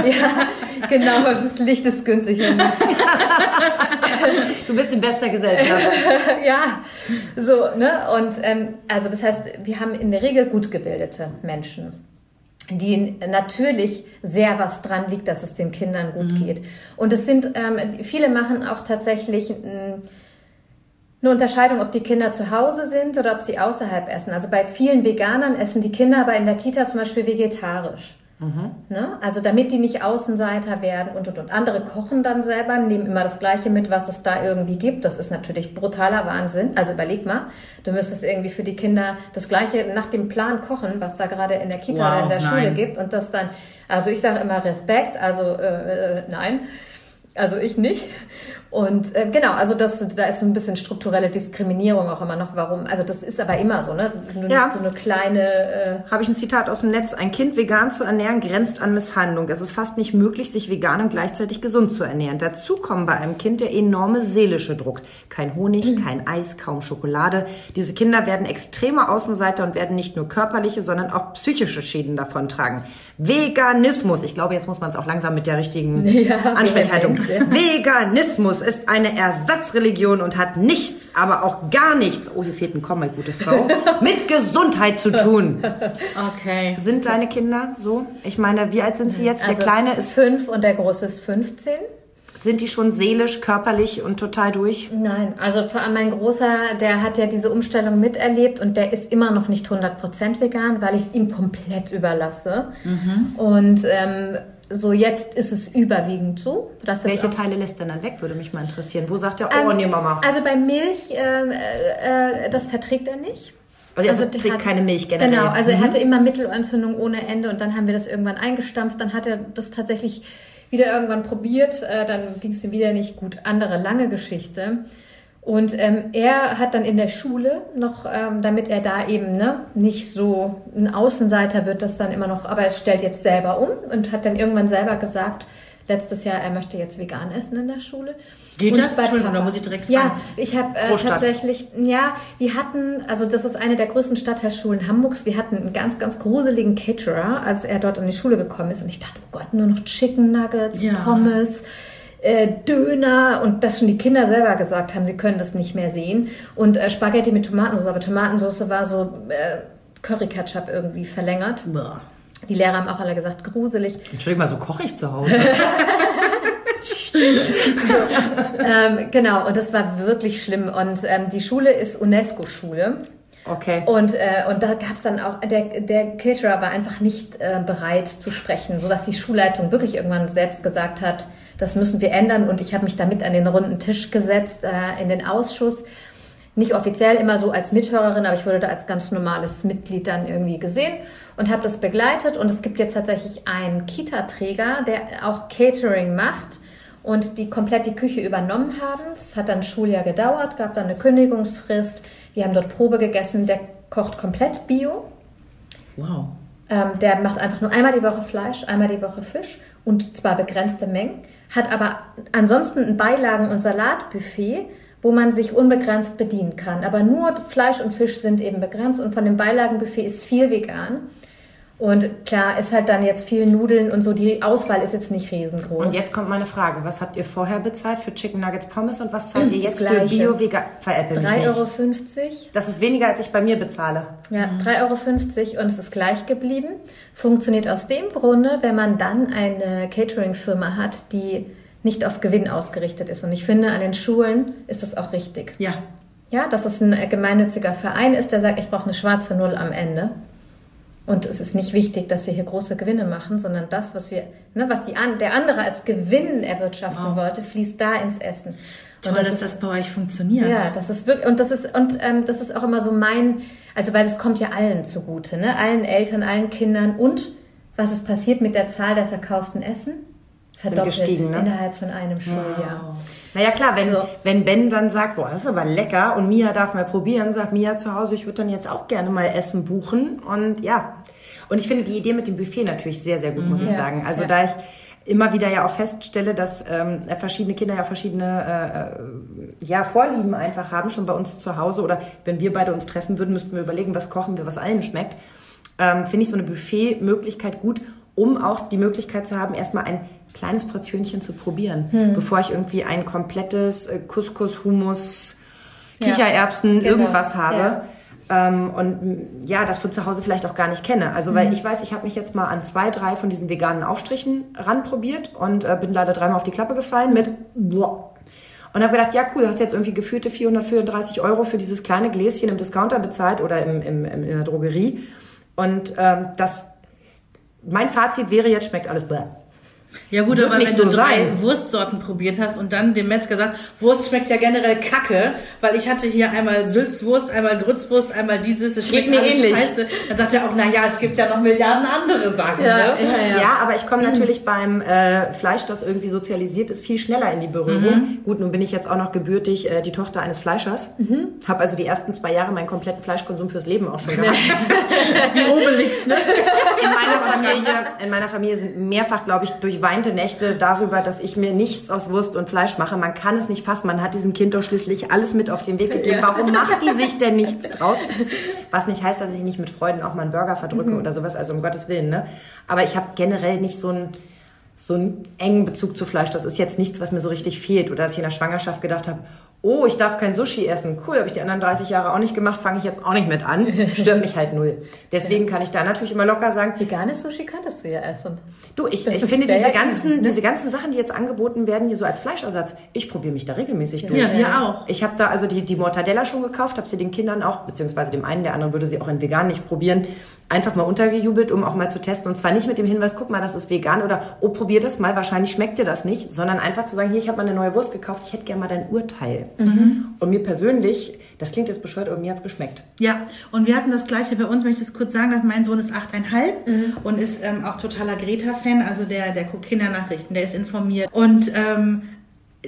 ja, genau, das Licht ist günstig. Du bist in bester Gesellschaft. ja, so, ne? Und ähm, also das heißt, wir haben in der Regel gut gebildete Menschen, die natürlich sehr was dran liegt, dass es den Kindern gut geht. Und es sind, ähm, viele machen auch tatsächlich ähm, eine Unterscheidung, ob die Kinder zu Hause sind oder ob sie außerhalb essen. Also bei vielen Veganern essen die Kinder aber in der Kita zum Beispiel vegetarisch. Ne? Also damit die nicht Außenseiter werden und, und, und. Andere kochen dann selber, nehmen immer das Gleiche mit, was es da irgendwie gibt. Das ist natürlich brutaler Wahnsinn. Also überleg mal, du müsstest irgendwie für die Kinder das Gleiche nach dem Plan kochen, was da gerade in der Kita Wow, oder in der Schule nein. gibt. Und das dann, also ich sage immer Respekt, also äh, äh, nein. Also ich nicht. Und äh, genau, also das, da ist so ein bisschen strukturelle Diskriminierung auch immer noch. Warum? Also das ist aber immer so, ne? So, Ja. so eine kleine äh, Habe ich ein Zitat aus dem Netz. Ein Kind vegan zu ernähren grenzt an Misshandlung. Es ist fast nicht möglich, sich vegan und gleichzeitig gesund zu ernähren. Dazu kommt bei einem Kind der enorme seelische Druck. Kein Honig, kein Eis, kaum Schokolade. Diese Kinder werden extreme Außenseiter und werden nicht nur körperliche, sondern auch psychische Schäden davontragen. Veganismus. Ich glaube, jetzt muss man es auch langsam mit der richtigen Ja, Ansprechhaltung. vehement, Veganismus ist eine Ersatzreligion und hat nichts, aber auch gar nichts, oh, hier fehlt ein Komma, gute Frau, mit Gesundheit zu tun. Okay. Sind deine Kinder so? Ich meine, wie alt sind sie jetzt? Der also Kleine ist, fünf und der Große ist 15. sind die schon seelisch, körperlich und total durch? Nein, also vor allem mein Großer, der hat ja diese Umstellung miterlebt und der ist immer noch nicht 100% vegan, weil ich es ihm komplett überlasse. Mhm. Und ähm, so jetzt ist es überwiegend so. Welche Teile lässt er dann weg, würde mich mal interessieren. Wo sagt er, oh Ähm, nee, Mama. Also bei Milch, ähm, äh, äh, das verträgt er nicht. Also er der verträgt keine Milch generell. Genau, also er Mhm. hatte immer Mittelohrentzündung ohne Ende und dann haben wir das irgendwann eingestampft. Dann hat er das tatsächlich wieder irgendwann probiert. Äh, dann ging es ihm wieder nicht gut. Andere lange Geschichte. Und ähm, er hat dann in der Schule noch, ähm, damit er da eben ne, nicht so ein Außenseiter wird, das dann immer noch, aber er stellt jetzt selber um und hat dann irgendwann selber gesagt, letztes Jahr, er möchte jetzt vegan essen in der Schule. Geht Und das? bei Entschuldigung, Papa. da muss ich direkt Ja, fragen. ich habe äh, tatsächlich, ja, wir hatten, also das ist eine der größten Stadtteilschulen Hamburgs. Wir hatten einen ganz, ganz gruseligen Caterer, als er dort an die Schule gekommen ist. Und ich dachte, oh Gott, nur noch Chicken Nuggets, Ja. Pommes, äh, Döner und dass schon die Kinder selber gesagt haben, sie können das nicht mehr sehen. Und äh, Spaghetti mit Tomatensauce, aber Tomatensauce war so äh, Curry-Ketchup irgendwie verlängert. Boah. Die Lehrer haben auch alle gesagt, gruselig. Entschuldigung mal, so koche ich zu Hause. ähm, genau, und das war wirklich schlimm. Und ähm, die Schule ist UNESCO-Schule. Okay. Und, äh, und da gab es dann auch, der, der Caterer war einfach nicht äh, bereit zu sprechen, sodass die Schulleitung wirklich irgendwann selbst gesagt hat, das müssen wir ändern. Und ich habe mich damit an den runden Tisch gesetzt, äh, in den Ausschuss. Nicht offiziell immer so als Mithörerin, aber ich wurde da als ganz normales Mitglied dann irgendwie gesehen und habe das begleitet. Und es gibt jetzt tatsächlich einen Kita-Träger, der auch Catering macht und die komplett die Küche übernommen haben. Es hat dann ein Schuljahr gedauert, gab dann eine Kündigungsfrist. Wir haben dort Probe gegessen. Der kocht komplett bio. Wow. Ähm, der macht einfach nur einmal die Woche Fleisch, einmal die Woche Fisch und zwar begrenzte Mengen. Hat aber ansonsten ein Beilagen- und Salatbuffet, wo man sich unbegrenzt bedienen kann. Aber nur Fleisch und Fisch sind eben begrenzt und von dem Beilagenbuffet ist viel vegan. Und klar ist halt dann jetzt viel Nudeln und so. Die Auswahl ist jetzt nicht riesengroß. Und jetzt kommt meine Frage. Was habt ihr vorher bezahlt für Chicken Nuggets Pommes und was zahlt ihr Das jetzt für. Bio Vegan? Veräpple mich 3,50 nicht. Euro. Das ist weniger, als ich bei mir bezahle. Ja, 3,50 Euro und es ist gleich geblieben. Funktioniert aus dem Grunde, wenn man dann eine Catering-Firma hat, die nicht auf Gewinn ausgerichtet ist. Und ich finde, an den Schulen ist das auch richtig. Ja. Ja, dass es ein gemeinnütziger Verein ist, der sagt, ich brauche eine schwarze Null am Ende. Und es ist nicht wichtig, dass wir hier große Gewinne machen, sondern das, was wir, ne, was die an, der andere als Gewinn erwirtschaften wollte, fließt da ins Essen. Toll, Und dass das bei euch funktioniert. ja, das ist wirklich, und das ist, und ähm, das ist auch immer so mein, also weil es kommt ja allen zugute, ne? Allen Eltern, allen Kindern und was ist passiert mit der Zahl der verkauften Essen? Verdoppelt gestiegen, ne? innerhalb von einem Schuljahr. Naja, klar, wenn, So. wenn Ben dann sagt, boah, das ist aber lecker und Mia darf mal probieren, sagt Mia zu Hause, ich würde dann jetzt auch gerne mal Essen buchen und ja. Und ich finde die Idee mit dem Buffet natürlich sehr, sehr gut, muss ich Ja, sagen. Also ja. da ich immer wieder ja auch feststelle, dass ähm, verschiedene Kinder ja verschiedene äh, ja, Vorlieben einfach haben, schon bei uns zu Hause oder wenn wir beide uns treffen würden, müssten wir überlegen, was kochen wir, was allen schmeckt. Ähm, finde ich so eine Buffet-Möglichkeit gut, um auch die Möglichkeit zu haben, erstmal ein kleines Portionchen zu probieren, Hm. bevor ich irgendwie ein komplettes äh, Couscous, Hummus, Ja, Kichererbsen, genau, irgendwas habe. ja. Ähm, und m, ja, das von zu Hause vielleicht auch gar nicht kenne. Also Mhm. weil ich weiß, ich habe mich jetzt mal an zwei, drei von diesen veganen Aufstrichen ranprobiert und äh, bin leider dreimal auf die Klappe gefallen mit Blah. und habe gedacht, ja cool, hast jetzt irgendwie gefühlte 434 Euro für dieses kleine Gläschen im Discounter bezahlt oder im, im, im, in der Drogerie. Und ähm, das mein Fazit wäre jetzt, schmeckt alles bläh. Ja gut, Wird aber nicht wenn so du drei sein. Wurstsorten probiert hast und dann dem Metzger sagst, Wurst schmeckt ja generell kacke, weil ich hatte hier einmal Sülzwurst, einmal Grützwurst, einmal dieses, es schmeckt mir ähnlich. scheiße. Dann sagt er auch, na ja, es gibt ja noch Milliarden andere Sachen. Ja, ne? ja, ja. Ja, aber ich komme natürlich beim äh, Fleisch, das irgendwie sozialisiert ist, viel schneller in die Berührung. Gut, nun bin ich jetzt auch noch gebürtig äh, die Tochter eines Fleischers. Habe also die ersten zwei Jahre meinen kompletten Fleischkonsum fürs Leben auch schon gehabt. Wie Obelix, ne? In meiner Familie, in meiner Familie sind mehrfach, glaube ich, durchweinte Nächte darüber, dass ich mir nichts aus Wurst und Fleisch mache. Man kann es nicht fassen. Man hat diesem Kind doch schließlich alles mit auf den Weg gegeben. Warum macht die sich denn nichts draus? Was nicht heißt, dass ich nicht mit Freuden auch mal einen Burger verdrücke oder sowas. Also um Gottes Willen. Ne? Aber ich habe generell nicht so einen so einen engen Bezug zu Fleisch. Das ist jetzt nichts, was mir so richtig fehlt. Oder dass ich in der Schwangerschaft gedacht habe, oh, ich darf kein Sushi essen. Cool, habe ich die anderen 30 Jahre auch nicht gemacht, fange ich jetzt auch nicht mit an. Stört mich halt null. Deswegen kann ich da natürlich immer locker sagen, Veganes Sushi könntest du ja essen. Du, ich, ich finde diese ja ganzen, ne? diese ganzen Sachen, die jetzt angeboten werden, hier so als Fleischersatz, ich probiere mich da regelmäßig durch. Ja, wir auch. Ich habe da also die, die Mortadella schon gekauft, habe sie den Kindern auch, beziehungsweise dem einen, der andere würde sie auch in vegan nicht probieren, einfach mal untergejubelt, um auch mal zu testen. Und zwar nicht mit dem Hinweis, guck mal, das ist vegan oder oh, probier das mal, wahrscheinlich schmeckt dir das nicht, sondern einfach zu sagen, hier, ich habe mal eine neue Wurst gekauft, ich hätte gerne mal dein Urteil. Und mir persönlich, das klingt jetzt bescheuert, aber mir hat's geschmeckt. Ja, und wir hatten das gleiche bei uns, wenn ich das kurz sagen. Mein Sohn ist achteinhalb und ist ähm, auch totaler Greta-Fan, also der, der guckt Kindernachrichten, der ist informiert. Und ähm,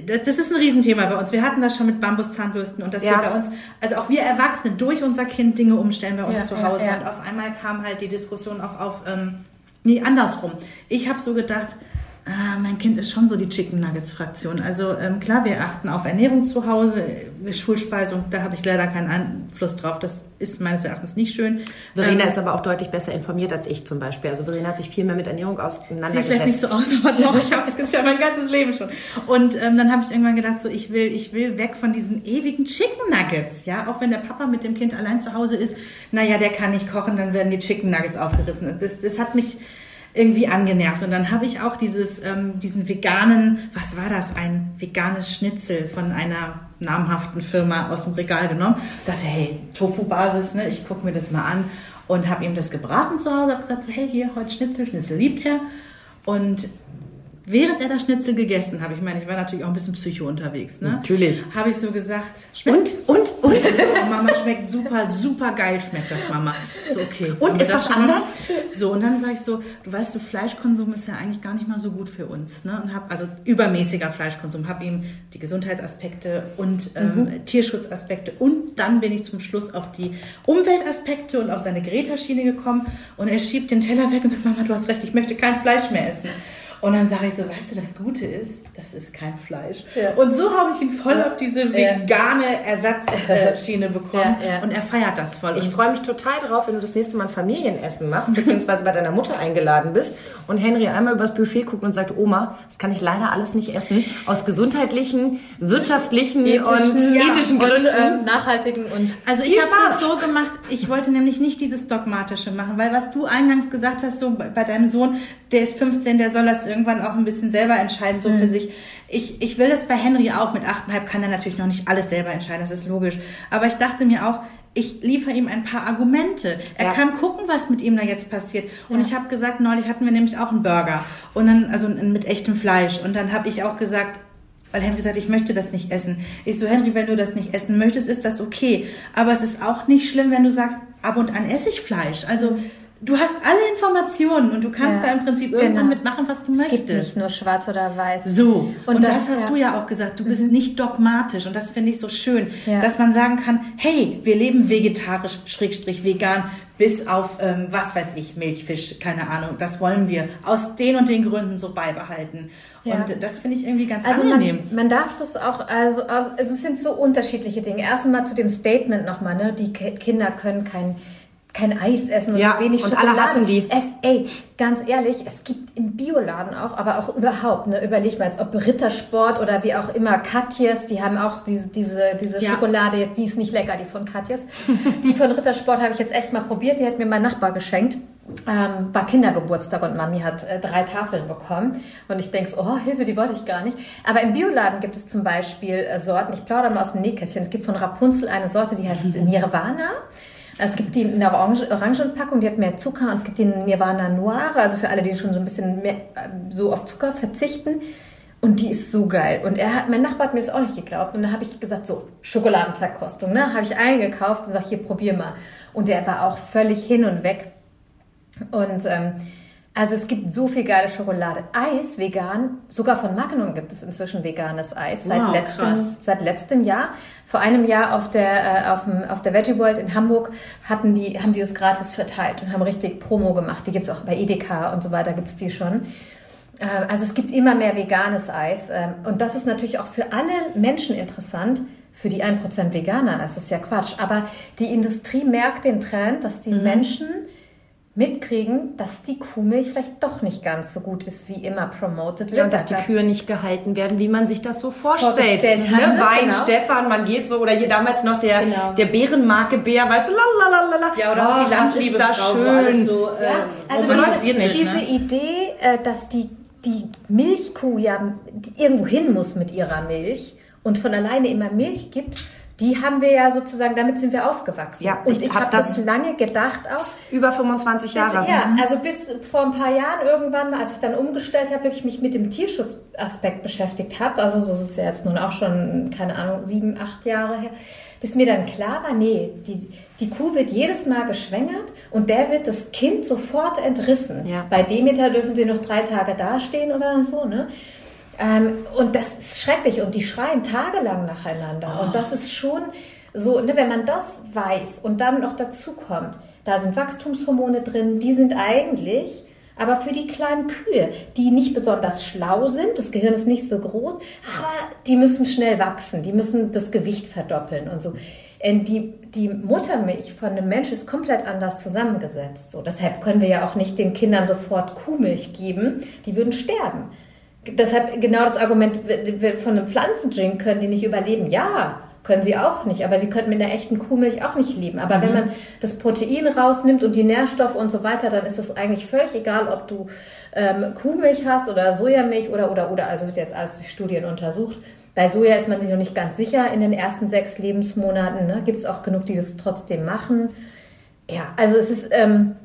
das, das ist ein Riesenthema bei uns. Wir hatten das schon mit Bambuszahnbürsten und dass Ja. wir bei uns, also auch wir Erwachsene durch unser Kind Dinge umstellen bei uns Ja, zu Hause. ja. Und auf einmal kam halt die Diskussion auch auf, ähm, nee, andersrum. Ich habe so gedacht, ah, mein Kind ist schon so die Chicken Nuggets Fraktion. Also ähm, klar, wir achten auf Ernährung zu Hause, äh, Schulspeisung, da habe ich leider keinen Einfluss drauf. Das ist meines Erachtens nicht schön. Verena Ähm, ist aber auch deutlich besser informiert als ich zum Beispiel. Also Verena hat sich viel mehr mit Ernährung Sieht auseinandergesetzt. vielleicht nicht so aus, aber doch, ich habe es ja mein ganzes Leben schon. Und ähm, dann habe ich irgendwann gedacht, so ich will, ich will weg von diesen ewigen Chicken Nuggets, ja, auch wenn der Papa mit dem Kind allein zu Hause ist, naja, der kann nicht kochen, dann werden die Chicken Nuggets aufgerissen. Das, das hat mich irgendwie angenervt. Und dann habe ich auch dieses, ähm, diesen veganen, was war das, ein veganes Schnitzel von einer namhaften Firma aus dem Regal genommen. Dachte, hey, Tofu-Basis, ne? ich gucke mir das mal an und habe ihm das gebraten zu Hause, habe gesagt, so, hey, hier, heute Schnitzel, Schnitzel liebt er. Und während er das Schnitzel gegessen habe, ich meine, ich war natürlich auch ein bisschen psycho unterwegs, ne? Natürlich. Habe ich so gesagt, schmeckt Und, und, und? so, Mama schmeckt super, super geil schmeckt das, Mama. So, okay. Und, wir ist mal? anders? So, und dann sage ich so, du weißt, du Fleischkonsum ist ja eigentlich gar nicht mal so gut für uns. Ne? Und hab, also übermäßiger Fleischkonsum, habe ihm die Gesundheitsaspekte und ähm, Mhm. Tierschutzaspekte und dann bin ich zum Schluss auf die Umweltaspekte und auf seine Greta-Schiene gekommen und er schiebt den Teller weg und sagt, Mama, du hast recht, ich möchte kein Fleisch mehr essen. Und dann sage ich so, weißt du, das Gute ist, das ist kein Fleisch. Ja. Und so habe ich ihn voll auf diese vegane Ersatzschiene bekommen und er feiert das voll. Ich Und freue mich total drauf, wenn du das nächste Mal ein Familienessen machst, beziehungsweise bei deiner Mutter eingeladen bist und Henry einmal übers Buffet guckt und sagt, Oma, das kann ich leider alles nicht essen, aus gesundheitlichen, wirtschaftlichen und ja, ethischen und, Gründen. ähm, nachhaltigen und Also ich habe das so gemacht, ich wollte nämlich nicht dieses Dogmatische machen, weil was du eingangs gesagt hast, so bei deinem Sohn, der ist 15, der soll das irgendwann auch ein bisschen selber entscheiden, so für sich. Ich, ich will das bei Henry auch, mit 8,5 kann er natürlich noch nicht alles selber entscheiden, das ist logisch. Aber ich dachte mir auch, ich liefere ihm ein paar Argumente. Er Ja. kann gucken, was mit ihm da jetzt passiert. Und Ja. ich habe gesagt, neulich hatten wir nämlich auch einen Burger und dann also mit echtem Fleisch und dann habe ich auch gesagt, weil Henry sagt, ich möchte das nicht essen. Ich so, Henry, wenn du das nicht essen möchtest, ist das okay. Aber es ist auch nicht schlimm, wenn du sagst, ab und an esse ich Fleisch. Also du hast alle Informationen und du kannst Ja, da im Prinzip irgendwann genau. mitmachen, was du es möchtest. gibt nicht nur schwarz oder weiß. So, und, Und das, das- hast ja. du ja auch gesagt, du bist nicht dogmatisch und das finde ich so schön, Ja. dass man sagen kann, hey, wir leben vegetarisch, schrägstrich vegan, bis auf, ähm, was weiß ich, Milchfisch, keine Ahnung, das wollen wir aus den und den Gründen so beibehalten. Und das finde ich irgendwie ganz Also angenehm. man, man darf das auch, also also es sind so unterschiedliche Dinge. Erst einmal zu dem Statement nochmal, ne? Die Ki- Kinder können kein, kein Eis essen und Ja, wenig und alle Schokolade. hassen die. Es, ey, ganz ehrlich, es gibt im Bioladen auch, aber auch überhaupt, ne? Überleg mal, als ob Rittersport oder wie auch immer, Katjes, die haben auch diese, diese, diese Ja. Schokolade, die ist nicht lecker, die von Katjes. die von Rittersport habe ich jetzt echt mal probiert, die hat mir mein Nachbar geschenkt. Ähm, war Kindergeburtstag und Mami hat äh, drei Tafeln bekommen. Und ich denke so, oh, Hilfe, die wollte ich gar nicht. Aber im Bioladen gibt es zum Beispiel äh, Sorten, ich plaudere mal aus dem Nähkästchen. Es gibt von Rapunzel eine Sorte, die heißt Nirvana. Es gibt die in der Orange, Orangenpackung, die hat mehr Zucker. Und es gibt die Nirvana Noire, also für alle, die schon so ein bisschen mehr, so auf Zucker verzichten. Und die ist so geil. Und er hat, mein Nachbar hat mir das auch nicht geglaubt. Und dann habe ich gesagt, so, Schokoladenverkostung, ne? Habe ich eingekauft und sag, hier, probier mal. Und der war auch völlig hin und weg. Und ähm, also es gibt so viel geile Schokolade. Eis vegan, sogar von Magnum gibt es inzwischen veganes Eis seit, Wow, letztem, krass. seit letztem Jahr. Vor einem Jahr auf der, äh, auf, dem, auf der Veggie World in Hamburg hatten die, haben die das gratis verteilt und haben richtig Promo gemacht. Die gibt's auch bei Edeka und so weiter, gibt's die schon. Äh, Also es gibt immer mehr veganes Eis. ähm, Und das ist natürlich auch für alle Menschen interessant. Für die 1% Veganer, das ist ja Quatsch. Aber die Industrie merkt den Trend, dass die Menschen mitkriegen, dass die Kuhmilch vielleicht doch nicht ganz so gut ist, wie immer promoted wird. Ja, und dass die Kühe nicht gehalten werden, wie man sich das so vorstellt. Ne? Wein, genau. Stefan, man geht so, oder hier damals noch der, Genau. der Bärenmarke Bär, weißt du, lalalala. Ja, oder auch die Landliebe da Frau, schön. alles so Ja, also romantisiert diese, ist, diese ne? Idee, äh, dass die, die Milchkuh ja irgendwo hin muss mit ihrer Milch und von alleine immer Milch gibt, die haben wir ja sozusagen, damit sind wir aufgewachsen. Ja, und ich ich, hab habe das das- lange gedacht auch. Über 25 Jahre. Ja, also bis vor ein paar Jahren irgendwann mal, als ich dann umgestellt habe, wirklich mich mit dem Tierschutzaspekt beschäftigt habe, also das ist ja jetzt nun auch schon, keine Ahnung, sieben, acht Jahre her, bis mir dann klar war, nee, die, die Kuh wird jedes Mal geschwängert und der wird das Kind sofort entrissen. Ja. Bei Demeter dürfen sie noch drei Tage dastehen oder so, ne? Ähm, und das ist schrecklich und die schreien tagelang nacheinander. Und das ist schon so, ne, wenn man das weiß und dann noch dazu kommt, da sind Wachstumshormone drin, die sind eigentlich aber für die kleinen Kühe, die nicht besonders schlau sind, das Gehirn ist nicht so groß, aber die müssen schnell wachsen, die müssen das Gewicht verdoppeln und so. Ähm, Die, die Muttermilch von einem Mensch ist komplett anders zusammengesetzt. So, deshalb können wir ja auch nicht den Kindern sofort Kuhmilch geben, die würden sterben. Deshalb genau das Argument von einem Pflanzendrink können die nicht überleben. Ja, können sie auch nicht, aber sie könnten mit einer echten Kuhmilch auch nicht leben. Aber wenn man das Protein rausnimmt und die Nährstoffe und so weiter, dann ist es eigentlich völlig egal, ob du ähm, Kuhmilch hast oder Sojamilch oder oder oder. Also wird jetzt alles durch Studien untersucht. Bei Soja ist man sich noch nicht ganz sicher in den ersten sechs Lebensmonaten. Ne? Gibt es auch genug, die das trotzdem machen. Ja, also es ist ähm,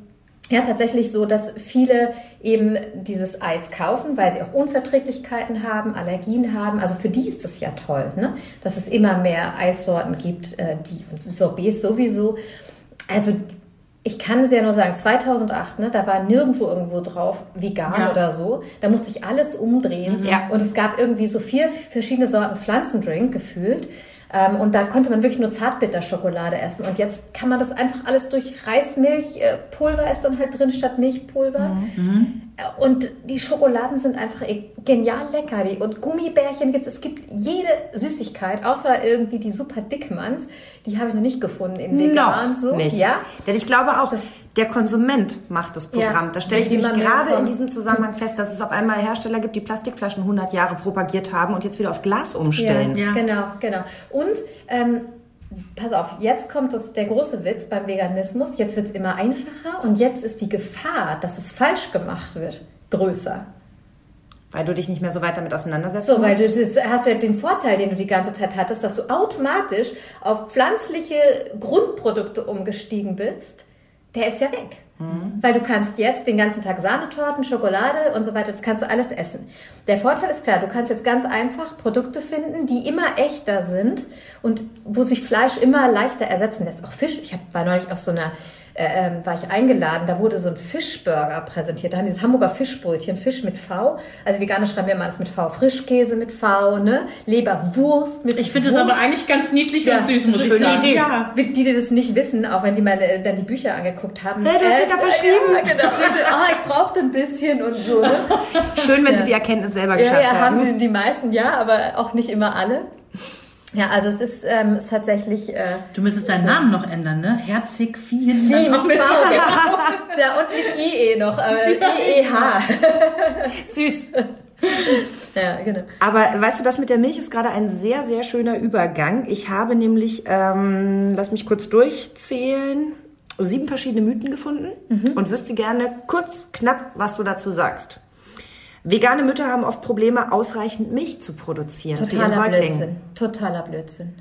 ja tatsächlich so, dass viele eben dieses Eis kaufen, weil sie auch Unverträglichkeiten haben, Allergien haben. Also für die ist es ja toll, ne? dass es immer mehr Eissorten gibt, äh, die und Sorbets sowieso. Also ich kann es ja nur sagen, 2008, ne, da war nirgendwo irgendwo drauf vegan Ja. oder so. Da musste ich alles umdrehen. Ja. Und es gab irgendwie so vier verschiedene Sorten Pflanzendrink gefühlt. Ähm, und da konnte man wirklich nur Zartbitterschokolade essen. Und jetzt kann man das einfach alles durch Reismilch, äh, ist dann halt drin statt Milchpulver. Äh, Und die Schokoladen sind einfach e- genial lecker. Und Gummibärchen gibt es. Es gibt jede Süßigkeit, außer irgendwie die super Dickmanns. Die habe ich noch nicht gefunden in vegan. Noch so. nicht. Ja. Denn ich glaube auch, Das- der Konsument macht das Programm. Ja, da stelle ich nämlich gerade in diesem Zusammenhang fest, dass es auf einmal Hersteller gibt, die Plastikflaschen 100 Jahre propagiert haben und jetzt wieder auf Glas umstellen. Ja. Genau, genau. Und ähm, pass auf, jetzt kommt das, der große Witz beim Veganismus. Jetzt wird es immer einfacher und jetzt ist die Gefahr, dass es falsch gemacht wird, größer. Weil du dich nicht mehr so weit damit auseinandersetzt. So, weil du das hast ja den Vorteil, den du die ganze Zeit hattest, dass du automatisch auf pflanzliche Grundprodukte umgestiegen bist. Der ist ja weg. Weil du kannst jetzt den ganzen Tag Sahnetorten, Schokolade und so weiter, das kannst du alles essen. Der Vorteil ist klar, du kannst jetzt ganz einfach Produkte finden, die immer echter sind und wo sich Fleisch immer leichter ersetzen lässt. Auch Fisch. Ich war neulich auf so einer äh, ähm, war ich eingeladen, da wurde so ein Fischburger präsentiert. Da haben dieses Hamburger Fischbrötchen, Fisch mit V. Also Veganer schreiben wir immer alles mit V. Frischkäse mit V, ne? Leberwurst mit Ich finde es Wurst. aber eigentlich ganz niedlich Ja, und süß, das muss ich sagen. Idee. Ja. Die, die das nicht wissen, auch wenn sie mal äh, dann die Bücher angeguckt haben. Hey, das steht da verschrieben. Ja, genau. oh, ich brauchte ein bisschen und so. Ne? Schön, wenn Ja. sie die Erkenntnis selber Ja, geschafft ja, haben haben. sie die meisten, ja, aber auch nicht immer alle. Ja, also es ist, ähm, es ist tatsächlich äh, Du müsstest deinen Namen noch ändern, ne? Herzig Viehen. Wie dann mit auch V, genau. Ja, und mit IE noch, aber IEH. Süß. Ja, genau. Aber weißt du, das mit der Milch ist gerade ein sehr, sehr schöner Übergang. Ich habe nämlich, ähm, lass mich kurz durchzählen, sieben verschiedene Mythen gefunden und wüsste gerne kurz, knapp, was du dazu sagst. Vegane Mütter haben oft Probleme, ausreichend Milch zu produzieren Totaler. Blödsinn. Totaler Blödsinn.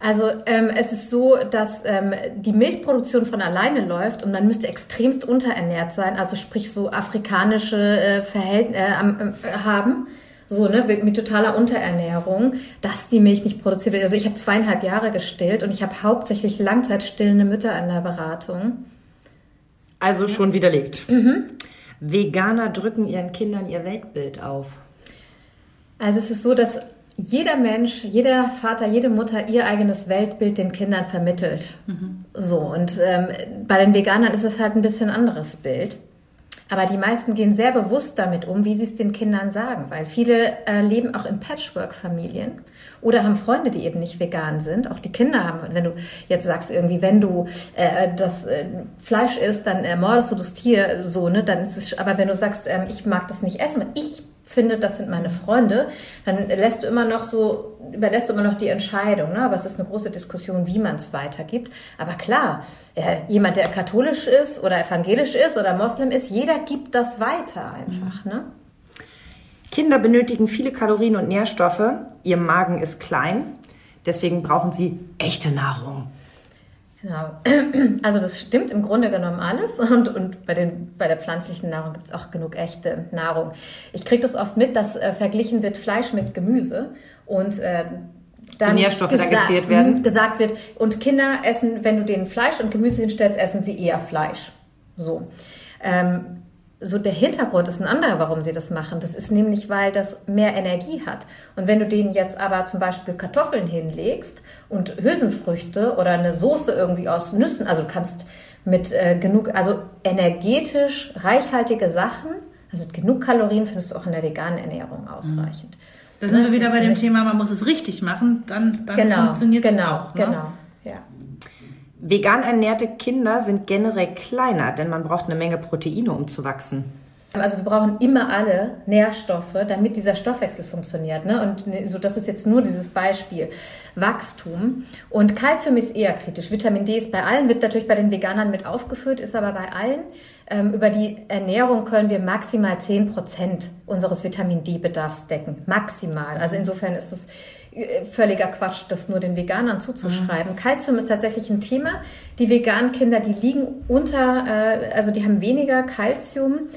Also ähm, es ist so, dass ähm, die Milchproduktion von alleine läuft und man müsste extremst unterernährt sein, also sprich so afrikanische äh, Verhältnisse äh, äh, haben, so ne mit totaler Unterernährung, dass die Milch nicht produziert wird. Also ich habe zweieinhalb Jahre gestillt und ich habe hauptsächlich langzeitstillende Mütter in der Beratung. Also schon widerlegt. Mhm. Veganer drücken ihren Kindern ihr Weltbild auf. Also es ist so, dass jeder Mensch, jeder Vater, jede Mutter ihr eigenes Weltbild den Kindern vermittelt. Mhm. So, und ähm, bei den Veganern ist es halt ein bisschen anderes Bild. Aber die meisten gehen sehr bewusst damit um, wie sie es den Kindern sagen, weil viele äh, leben auch in Patchwork-Familien oder haben Freunde, die eben nicht vegan sind. Auch die Kinder haben, wenn du jetzt sagst irgendwie, wenn du äh, das äh, Fleisch isst, dann ermordest du das Tier so, ne? Dann ist es, aber wenn du sagst, ähm, ich mag das nicht essen, ich finde, das sind meine Freunde, dann lässt du immer noch so, überlässt du immer noch die Entscheidung. Ne? Aber es ist eine große Diskussion, wie man es weitergibt. Aber klar, äh, jemand, der katholisch ist oder evangelisch ist oder Moslem ist, jeder gibt das weiter einfach. Ne? Kinder benötigen viele Kalorien und Nährstoffe. Ihr Magen ist klein. Deswegen brauchen sie echte Nahrung. Genau. Also das stimmt im Grunde genommen alles und, und bei, den, bei der pflanzlichen Nahrung gibt es auch genug echte Nahrung. Ich kriege das oft mit, dass äh, verglichen wird Fleisch mit Gemüse und äh, dann Die Nährstoffe dann gezählt werden. Gesagt wird, und Kinder essen, wenn du denen Fleisch und Gemüse hinstellst, essen sie eher Fleisch. So. Ähm, so der Hintergrund ist ein anderer, warum sie das machen. Das ist nämlich, weil das mehr Energie hat. Und wenn du denen jetzt aber zum Beispiel Kartoffeln hinlegst und Hülsenfrüchte oder eine Soße irgendwie aus Nüssen, also du kannst mit äh, genug, also energetisch reichhaltige Sachen, also mit genug Kalorien findest du auch in der veganen Ernährung ausreichend. Da sind wir wieder bei dem Thema, man muss es richtig machen, dann, dann genau, funktioniert es genau, auch. Ne? Genau, ja. Vegan ernährte Kinder sind generell kleiner, denn man braucht eine Menge Proteine, um zu wachsen. Also wir brauchen immer alle Nährstoffe, damit dieser Stoffwechsel funktioniert. Ne? Und so, das ist jetzt nur dieses Beispiel. Wachstum. Und Kalzium ist eher kritisch. Vitamin D ist bei allen, wird natürlich bei den Veganern mit aufgeführt, ist aber bei allen. Ähm, über die Ernährung können wir maximal 10 Prozent unseres Vitamin D-Bedarfs decken. Maximal. Also insofern ist es völliger Quatsch, das nur den Veganern zuzuschreiben. Mhm. Calcium ist tatsächlich ein Thema. Die veganen Kinder, die liegen unter, äh, also die haben weniger Calcium